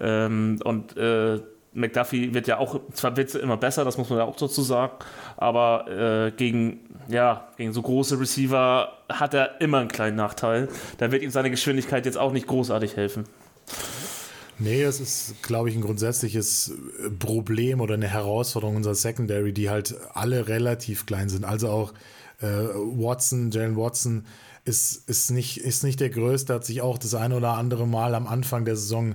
[SPEAKER 4] Ähm, und äh, McDuffie wird ja auch, zwar wird immer besser, das muss man ja auch dazu sagen, aber äh, gegen, ja, gegen so große Receiver hat er immer einen kleinen Nachteil. Da wird ihm seine Geschwindigkeit jetzt auch nicht großartig helfen.
[SPEAKER 5] Nee, es ist, glaube ich, ein grundsätzliches Problem oder eine Herausforderung unserer Secondary, die halt alle relativ klein sind. Also auch äh, Watson, Jalen Watson ist, ist, nicht, ist nicht der Größte, hat sich auch das eine oder andere Mal am Anfang der Saison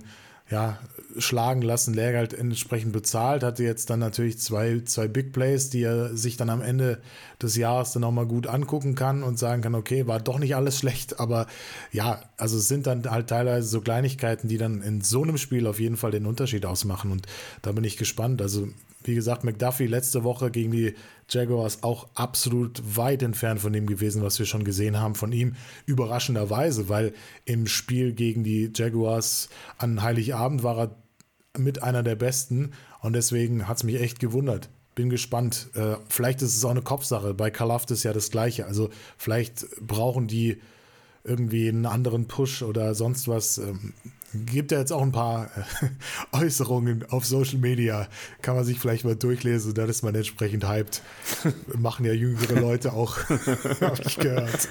[SPEAKER 5] ja, schlagen lassen, Lehrgeld entsprechend bezahlt, hatte jetzt dann natürlich zwei, zwei Big Plays, die er sich dann am Ende des Jahres dann nochmal gut angucken kann und sagen kann, okay, war doch nicht alles schlecht, aber ja, also es sind dann halt teilweise so Kleinigkeiten, die dann in so einem Spiel auf jeden Fall den Unterschied ausmachen und da bin ich gespannt. Also wie gesagt, McDuffie letzte Woche gegen die Jaguars auch absolut weit entfernt von dem gewesen, was wir schon gesehen haben von ihm. Überraschenderweise, weil im Spiel gegen die Jaguars an Heiligabend war er mit einer der besten und deswegen hat es mich echt gewundert. Bin gespannt. Äh, vielleicht ist es auch eine Kopfsache. Bei Kalaft ist ja das Gleiche. Also vielleicht brauchen die irgendwie einen anderen Push oder sonst was. Ähm, gibt ja jetzt auch ein paar äh, Äußerungen auf Social Media. Kann man sich vielleicht mal durchlesen, dann ist man entsprechend hyped. Machen ja jüngere Leute auch, habe ich gehört.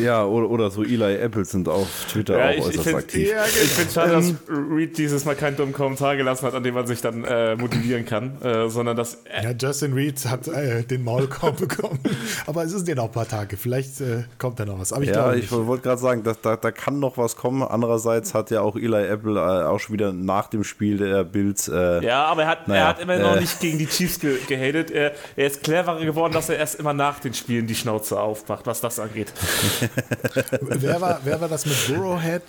[SPEAKER 1] Ja, oder, oder so Eli Apple sind auf Twitter
[SPEAKER 4] Ja,
[SPEAKER 1] auch
[SPEAKER 4] ich, ich
[SPEAKER 1] äußerst
[SPEAKER 4] finde
[SPEAKER 1] aktiv.
[SPEAKER 5] Ja,
[SPEAKER 4] ich find schade, dass
[SPEAKER 1] Ähm,
[SPEAKER 4] Reed dieses Mal keinen dummen Kommentar gelassen hat, an dem man sich dann äh, motivieren kann, äh, sondern dass
[SPEAKER 5] Ja, Justin Reed hat äh, den Maulkorb bekommen. Aber es sind ja noch ein paar Tage. Vielleicht äh, kommt da noch was. Aber ich
[SPEAKER 1] Ja,
[SPEAKER 5] glaube
[SPEAKER 1] ich wollte gerade sagen, da, da, da kann noch was kommen. Andererseits hat ja auch Eli Apple äh, auch schon wieder nach dem Spiel der Bills. Äh,
[SPEAKER 4] Ja, aber er hat,
[SPEAKER 1] Naja,
[SPEAKER 4] er hat immer noch
[SPEAKER 1] äh.
[SPEAKER 4] nicht gegen die Chiefs ge gehatet. Er, er ist cleverer geworden, dass er erst immer nach den Spielen die Schnauze aufmacht, was das angeht.
[SPEAKER 5] Wer war, wer war das mit Burrowhead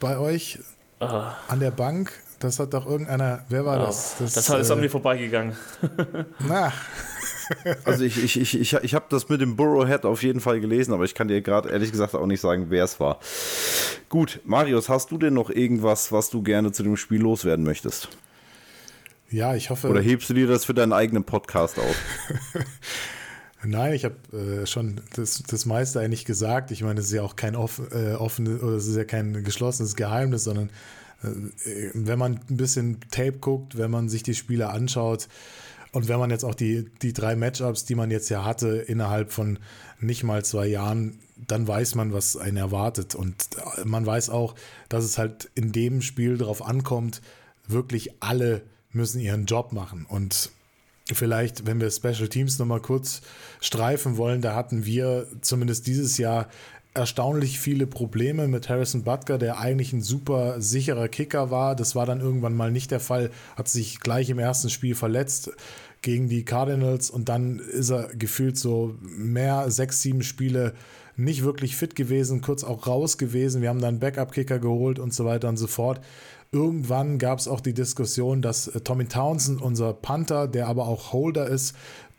[SPEAKER 5] bei euch
[SPEAKER 1] Ah.
[SPEAKER 5] an der Bank? Das hat doch irgendeiner. Wer war das?
[SPEAKER 4] Das, ist an
[SPEAKER 5] äh,
[SPEAKER 4] mir vorbeigegangen.
[SPEAKER 5] na,
[SPEAKER 1] Also ich, ich, ich, ich, ich habe das mit dem Burrowhead auf jeden Fall gelesen, aber ich kann dir gerade ehrlich gesagt auch nicht sagen, wer es war. Gut, Marius, hast du denn noch irgendwas, was du gerne zu dem Spiel loswerden möchtest?
[SPEAKER 5] ja, ich hoffe.
[SPEAKER 1] Oder hebst du dir das für deinen eigenen Podcast auf?
[SPEAKER 5] Nein, ich habe äh, schon das, das meiste eigentlich gesagt. Ich meine, es ist ja auch kein off, äh, offenes oder es ist ja kein geschlossenes Geheimnis, sondern äh, wenn man ein bisschen Tape guckt, wenn man sich die Spiele anschaut und wenn man jetzt auch die, die drei Matchups, die man jetzt ja hatte, innerhalb von nicht mal zwei Jahren, dann weiß man, was einen erwartet. Und man weiß auch, dass es halt in dem Spiel darauf ankommt, wirklich alle müssen ihren Job machen. Und vielleicht, wenn wir Special Teams nochmal kurz streifen wollen, da hatten wir zumindest dieses Jahr erstaunlich viele Probleme mit Harrison Butker, der eigentlich ein super sicherer Kicker war. Das war dann irgendwann mal nicht der Fall, hat sich gleich im ersten Spiel verletzt gegen die Cardinals und dann ist er gefühlt so mehr, sechs, sieben Spiele nicht wirklich fit gewesen, kurz auch raus gewesen. Wir haben dann Backup-Kicker geholt und so weiter und so fort. Irgendwann gab es auch die Diskussion, dass äh, Tommy Townsend, unser Panther, der aber auch Holder ist,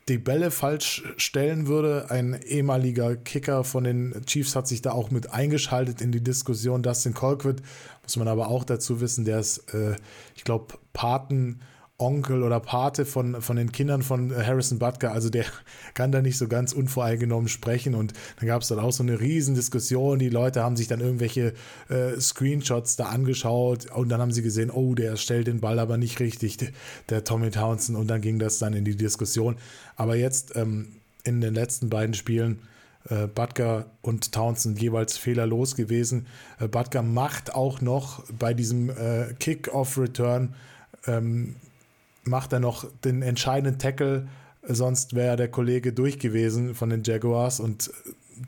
[SPEAKER 5] die Bälle falsch stellen würde. Ein ehemaliger Kicker von den Chiefs hat sich da auch mit eingeschaltet in die Diskussion. Dustin Colquitt, muss man aber auch dazu wissen, der ist, äh, ich glaube, Paten. Onkel oder Pate von, von den Kindern von Harrison Butker, also der kann da nicht so ganz unvoreingenommen sprechen. Und dann gab es dann auch so eine Riesendiskussion, die Leute haben sich dann irgendwelche äh, Screenshots da angeschaut. Und dann haben sie gesehen, oh, der stellt den Ball aber nicht richtig, der, der Tommy Townsend. Und dann ging das dann in die Diskussion, aber jetzt ähm, in den letzten beiden Spielen äh, Butker und Townsend jeweils fehlerlos gewesen. Äh, Butker macht auch noch bei diesem äh, Kick-Off-Return ähm, macht er noch den entscheidenden Tackle, sonst wäre der Kollege durch gewesen von den Jaguars und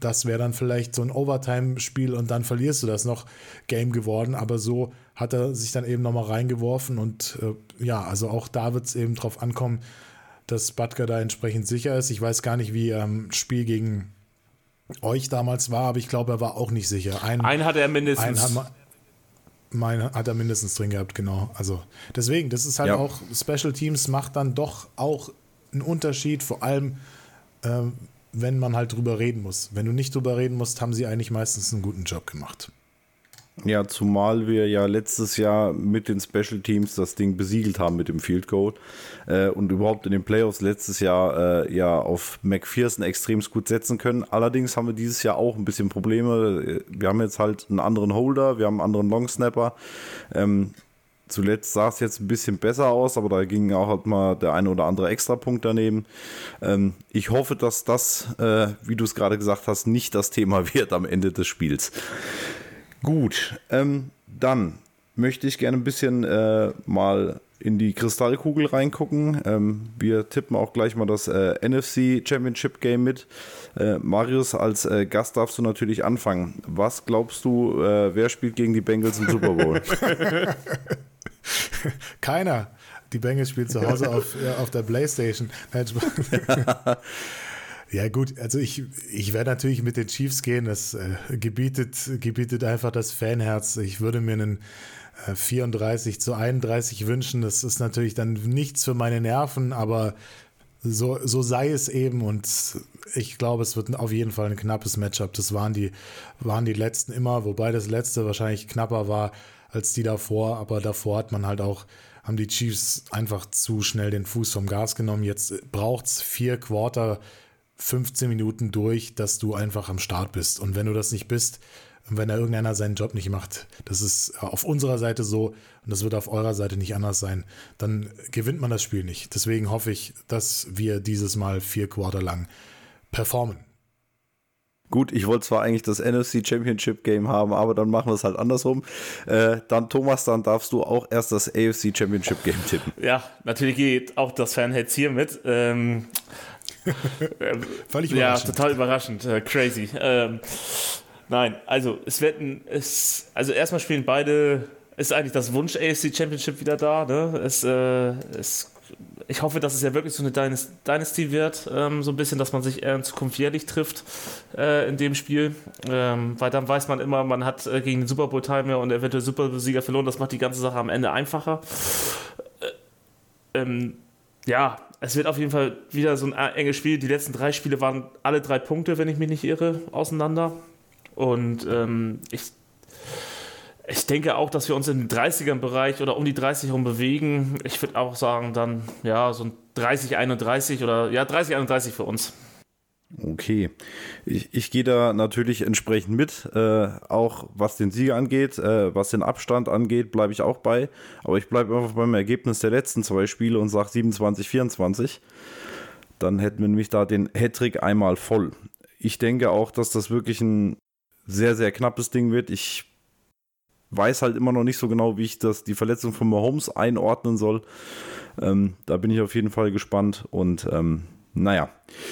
[SPEAKER 5] das wäre dann vielleicht so ein Overtime-Spiel und dann verlierst du das noch Game geworden, aber so hat er sich dann eben nochmal reingeworfen und äh, ja, also auch da wird es eben drauf ankommen, dass Butker da entsprechend sicher ist. Ich weiß gar nicht, wie ähm, Spiel gegen euch damals war, aber ich glaube, er war auch nicht sicher. Ein,
[SPEAKER 4] Einen hat er mindestens.
[SPEAKER 5] hat, man- mein hat er mindestens drin gehabt, genau. Also deswegen, das ist halt
[SPEAKER 1] Ja.
[SPEAKER 5] auch, Special Teams macht dann doch auch einen Unterschied, vor allem ähm, wenn man halt drüber reden muss. Wenn du nicht drüber reden musst, haben sie eigentlich meistens einen guten Job gemacht.
[SPEAKER 1] Ja, zumal wir ja letztes Jahr mit den Special Teams das Ding besiegelt haben mit dem Field Goal äh, und überhaupt in den Playoffs letztes Jahr äh, ja auf McPherson extrem gut setzen können. Allerdings haben wir dieses Jahr auch ein bisschen Probleme. Wir haben jetzt halt einen anderen Holder, wir haben einen anderen Long Snapper. Ähm, Zuletzt sah es jetzt ein bisschen besser aus, aber da ging auch halt mal der eine oder andere Extrapunkt daneben. Ähm, ich hoffe, dass das, äh, wie du es gerade gesagt hast, nicht das Thema wird am Ende des Spiels. Gut, ähm, dann möchte ich gerne ein bisschen äh, mal in die Kristallkugel reingucken. Ähm, wir tippen auch gleich mal das äh, NFC Championship Game mit. Äh, Marius, als äh, Gast darfst du natürlich anfangen. Was glaubst du, äh, wer spielt gegen die Bengals im Super Bowl?
[SPEAKER 5] Keiner. Die Bengals spielen zu Hause auf, auf der Playstation. Ja gut, also ich, ich werde natürlich mit den Chiefs gehen. Das äh, gebietet, gebietet einfach das Fanherz. Ich würde mir einen äh, 34 zu 31 wünschen. Das ist natürlich dann nichts für meine Nerven, aber so, so sei es eben. Und ich glaube, es wird auf jeden Fall ein knappes Matchup. Das waren die, waren die letzten immer, wobei das letzte wahrscheinlich knapper war als die davor. Aber davor hat man halt auch, haben die Chiefs einfach zu schnell den Fuß vom Gas genommen. Jetzt braucht es vier Quarter 15 Minuten durch, dass du einfach am Start bist. Und wenn du das nicht bist, wenn da irgendeiner seinen Job nicht macht, das ist auf unserer Seite so und das wird auf eurer Seite nicht anders sein, dann gewinnt man das Spiel nicht. Deswegen hoffe ich, dass wir dieses Mal vier Quarter lang performen.
[SPEAKER 1] Gut, ich wollte zwar eigentlich das NFC Championship Game haben, aber dann machen wir es halt andersrum. Äh, dann, Thomas, dann darfst du auch erst das AFC Championship Game tippen.
[SPEAKER 4] Ja, natürlich geht auch das Fanheads hier mit. Ähm,
[SPEAKER 5] Völlig
[SPEAKER 4] ja,
[SPEAKER 5] überraschend.
[SPEAKER 4] total überraschend. Äh, crazy. Ähm, nein, also es werden, es, also erstmal spielen beide, ist eigentlich das Wunsch AFC Championship wieder da. Ne? Es, äh, es, ich hoffe, dass es ja wirklich so eine Dynasty wird, ähm, so ein bisschen, dass man sich eher in Zukunft jährlich trifft äh, in dem Spiel, ähm, weil dann weiß man immer, man hat äh, gegen den Super Bowl Timer und eventuell Super Sieger verloren. Das macht die ganze Sache am Ende einfacher. Äh, ähm, ja, es wird auf jeden Fall wieder so ein enges Spiel. Die letzten drei Spiele waren alle drei Punkte, wenn ich mich nicht irre, auseinander. Und ähm, ich, ich denke auch, dass wir uns im 30er-Bereich oder um die 30 herum bewegen. Ich würde auch sagen, dann ja, so ein 30, 31 oder ja, 30, 31 für uns.
[SPEAKER 1] Okay, ich, ich gehe da natürlich entsprechend mit, äh, auch was den Sieger angeht, äh, was den Abstand angeht, bleibe ich auch bei, aber ich bleibe einfach beim Ergebnis der letzten zwei Spiele und sage 27, 24. Dann hätten wir nämlich da den Hattrick einmal voll. Ich denke auch, dass das wirklich ein sehr, sehr knappes Ding wird. Ich weiß halt immer noch nicht so genau, wie ich das, die Verletzung von Mahomes einordnen soll. Ähm, da bin ich auf jeden Fall gespannt und ähm, naja,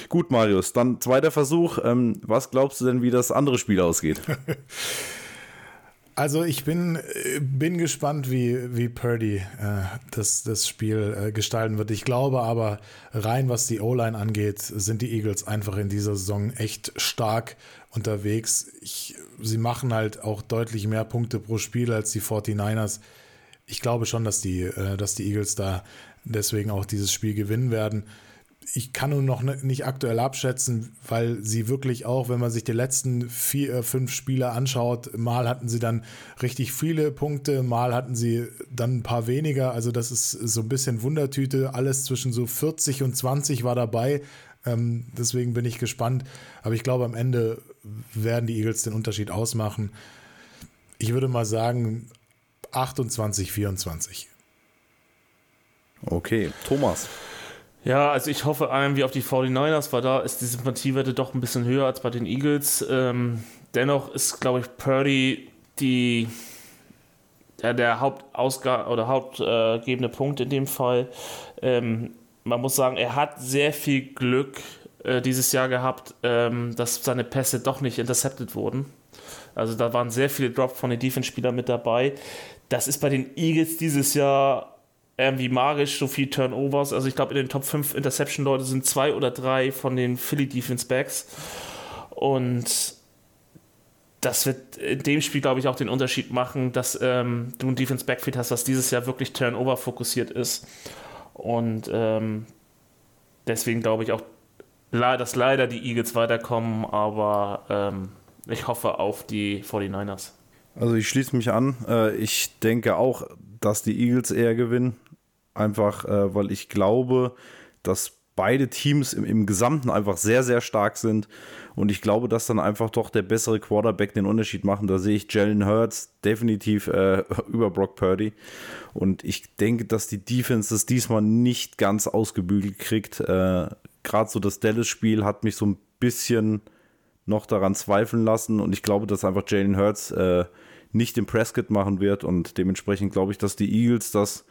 [SPEAKER 1] gut, Marius. Dann zweiter Versuch. Ähm, was glaubst du denn, wie das andere Spiel ausgeht?
[SPEAKER 5] Also ich bin, bin gespannt, wie, wie Purdy äh, das, das Spiel äh, gestalten wird. Ich glaube aber, rein was die O-Line angeht, sind die Eagles einfach in dieser Saison echt stark unterwegs. Ich, sie machen halt auch deutlich mehr Punkte pro Spiel als die 49ers. Ich glaube schon, dass die, äh, dass die Eagles da deswegen auch dieses Spiel gewinnen werden ich kann nur noch nicht aktuell abschätzen, weil sie wirklich auch, wenn man sich die letzten vier, fünf Spiele anschaut, mal hatten sie dann richtig viele Punkte, mal hatten sie dann ein paar weniger. Also das ist so ein bisschen Wundertüte. Alles zwischen so 40 und 20 war dabei. Ähm, deswegen bin ich gespannt. Aber ich glaube, am Ende werden die Eagles den Unterschied ausmachen. Ich würde mal sagen 28, 24.
[SPEAKER 1] Okay, Thomas.
[SPEAKER 4] Ja, also ich hoffe irgendwie auf die 49ers, weil da ist die Sympathiewerte doch ein bisschen höher als bei den Eagles. Ähm, dennoch ist, glaube ich, Purdy die, ja, der Hauptausgabe oder hauptgebende äh, Punkt in dem Fall. Ähm, man muss sagen, er hat sehr viel Glück äh, dieses Jahr gehabt, ähm, dass seine Pässe doch nicht intercepted wurden. Also da waren sehr viele Drops von den Defense-Spielern mit dabei. Das ist bei den Eagles dieses Jahr irgendwie magisch so viel Turnovers. Also ich glaube, in den Top 5 Interception-Leute sind zwei oder drei von den Philly Defense Backs. Und das wird in dem Spiel, glaube ich, auch den Unterschied machen, dass ähm, du ein Defense Backfield hast, was dieses Jahr wirklich Turnover fokussiert ist. Und ähm, deswegen glaube ich auch, dass leider die Eagles weiterkommen, aber ähm, ich hoffe auf die 49ers.
[SPEAKER 1] Also ich schließe mich an. Äh, ich denke auch, dass die Eagles eher gewinnen. Einfach, äh, weil ich glaube, dass beide Teams im, im Gesamten einfach sehr, sehr stark sind. Und ich glaube, dass dann einfach doch der bessere Quarterback den Unterschied machen. Da sehe ich Jalen Hurts definitiv äh, über Brock Purdy. Und ich denke, dass die Defense das diesmal nicht ganz ausgebügelt kriegt. Äh, Gerade so das Dallas-Spiel hat mich so ein bisschen noch daran zweifeln lassen. Und ich glaube, dass einfach Jalen Hurts äh, nicht den Prescott machen wird. Und dementsprechend glaube ich, dass die Eagles das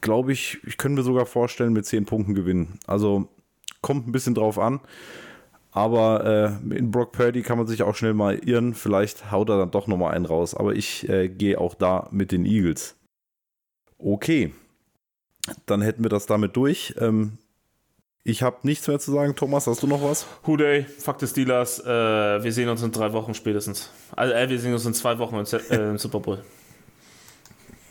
[SPEAKER 1] glaube ich, ich könnte mir sogar vorstellen, mit 10 Punkten gewinnen. Also kommt ein bisschen drauf an. Aber äh, in Brock Purdy kann man sich auch schnell mal irren. Vielleicht haut er dann doch nochmal einen raus. Aber ich äh, gehe auch da mit den Eagles. Okay. Dann hätten wir das damit durch. Ähm, ich habe nichts mehr zu sagen. Thomas, hast du noch was?
[SPEAKER 4] Hooday, fuck the Steelers. Äh, wir sehen uns in drei Wochen spätestens. Also, äh, wir sehen uns in zwei Wochen im, äh, im Super Bowl.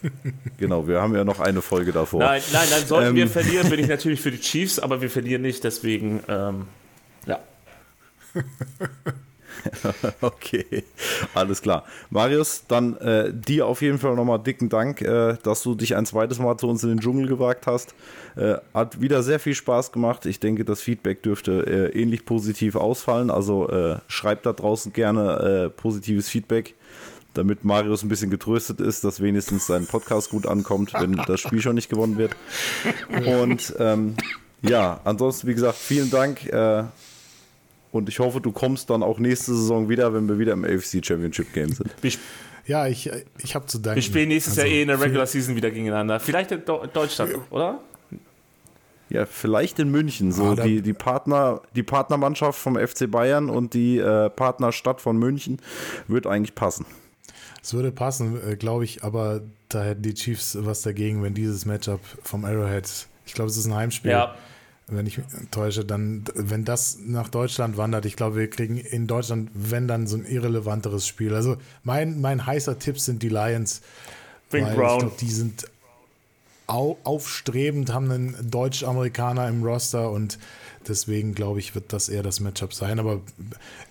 [SPEAKER 1] Genau, wir haben ja noch eine Folge davor.
[SPEAKER 4] Nein, nein, nein, sollten ähm. wir verlieren, bin ich natürlich für die Chiefs, aber wir verlieren nicht, deswegen, ähm, ja.
[SPEAKER 1] okay, alles klar. Marius, dann äh, dir auf jeden Fall nochmal dicken Dank, äh, dass du dich ein zweites Mal zu uns in den Dschungel gewagt hast. Äh, hat wieder sehr viel Spaß gemacht. Ich denke, das Feedback dürfte äh, ähnlich positiv ausfallen. Also äh, schreibt da draußen gerne äh, positives Feedback, damit Marius ein bisschen getröstet ist, dass wenigstens sein Podcast gut ankommt, wenn das Spiel schon nicht gewonnen wird. Und ähm, ja, ansonsten, wie gesagt, vielen Dank. Äh, und ich hoffe, du kommst dann auch nächste Saison wieder, wenn wir wieder im AFC Championship Game sind.
[SPEAKER 5] Ja, ich, ich habe zu danken.
[SPEAKER 4] wir spielen nächstes
[SPEAKER 5] Also,
[SPEAKER 4] Jahr eh in der Regular Season wieder gegeneinander. Vielleicht in Do Deutschland, oder?
[SPEAKER 1] Ja, vielleicht in München. So
[SPEAKER 5] Ah,
[SPEAKER 1] die, die, Partner, die Partnermannschaft vom FC Bayern und die äh, Partnerstadt von München wird eigentlich passen.
[SPEAKER 5] Es würde passen, äh, glaube ich, aber da hätten die Chiefs was dagegen, wenn dieses Matchup vom Arrowhead, ich glaube, es ist ein Heimspiel,
[SPEAKER 4] Ja.
[SPEAKER 5] Wenn ich mich täusche, dann, wenn das nach Deutschland wandert, ich glaube, wir kriegen in Deutschland, wenn dann so ein irrelevanteres Spiel. Also mein, mein heißer Tipp sind die Lions.
[SPEAKER 4] Bring
[SPEAKER 5] weil
[SPEAKER 4] Brown.
[SPEAKER 5] Ich glaube, die sind au aufstrebend, haben einen Deutsch-Amerikaner im Roster und deswegen glaube ich, wird das eher das Matchup sein. Aber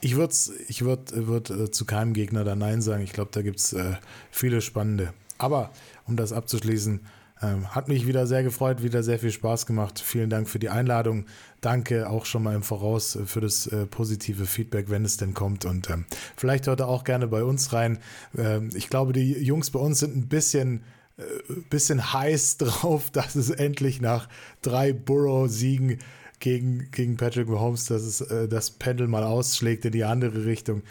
[SPEAKER 5] ich würde ich würd, würd, äh, zu keinem Gegner da Nein sagen. Ich glaube, da gibt es äh, viele spannende. Aber um das abzuschließen, ähm, hat mich wieder sehr gefreut, wieder sehr viel Spaß gemacht. Vielen Dank für die Einladung. Danke auch schon mal im Voraus äh, für das äh, positive Feedback, wenn es denn kommt. Und ähm, vielleicht hört ihr auch gerne bei uns rein. Ähm, ich glaube, die Jungs bei uns sind ein bisschen äh, bisschen heiß drauf, dass es endlich nach drei Burrow-Siegen gegen, gegen Patrick Mahomes, dass es äh, das Pendel mal ausschlägt in die andere Richtung.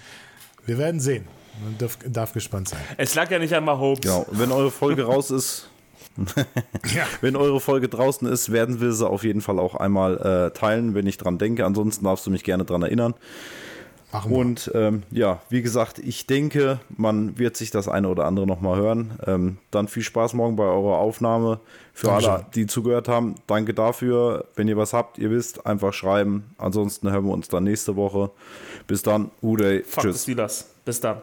[SPEAKER 5] Wir werden sehen. Man darf, darf gespannt sein.
[SPEAKER 4] Es lag ja nicht an Mahomes.
[SPEAKER 1] Genau. Wenn eure Folge raus ist, wenn eure Folge draußen ist, werden wir sie auf jeden Fall auch einmal äh, teilen, wenn ich dran denke. Ansonsten darfst du mich gerne dran erinnern.
[SPEAKER 5] Machen wir.
[SPEAKER 1] Und ähm, ja, wie gesagt, ich denke, man wird sich das eine oder andere nochmal hören. Ähm, dann viel Spaß morgen bei eurer Aufnahme. Für
[SPEAKER 5] Dankeschön.
[SPEAKER 1] alle, die zugehört haben, danke dafür. Wenn ihr was habt, ihr wisst, einfach schreiben. Ansonsten hören wir uns dann nächste Woche. Bis dann. Uday.
[SPEAKER 4] Fuck
[SPEAKER 1] Tschüss.
[SPEAKER 4] Steelers. Bis dann.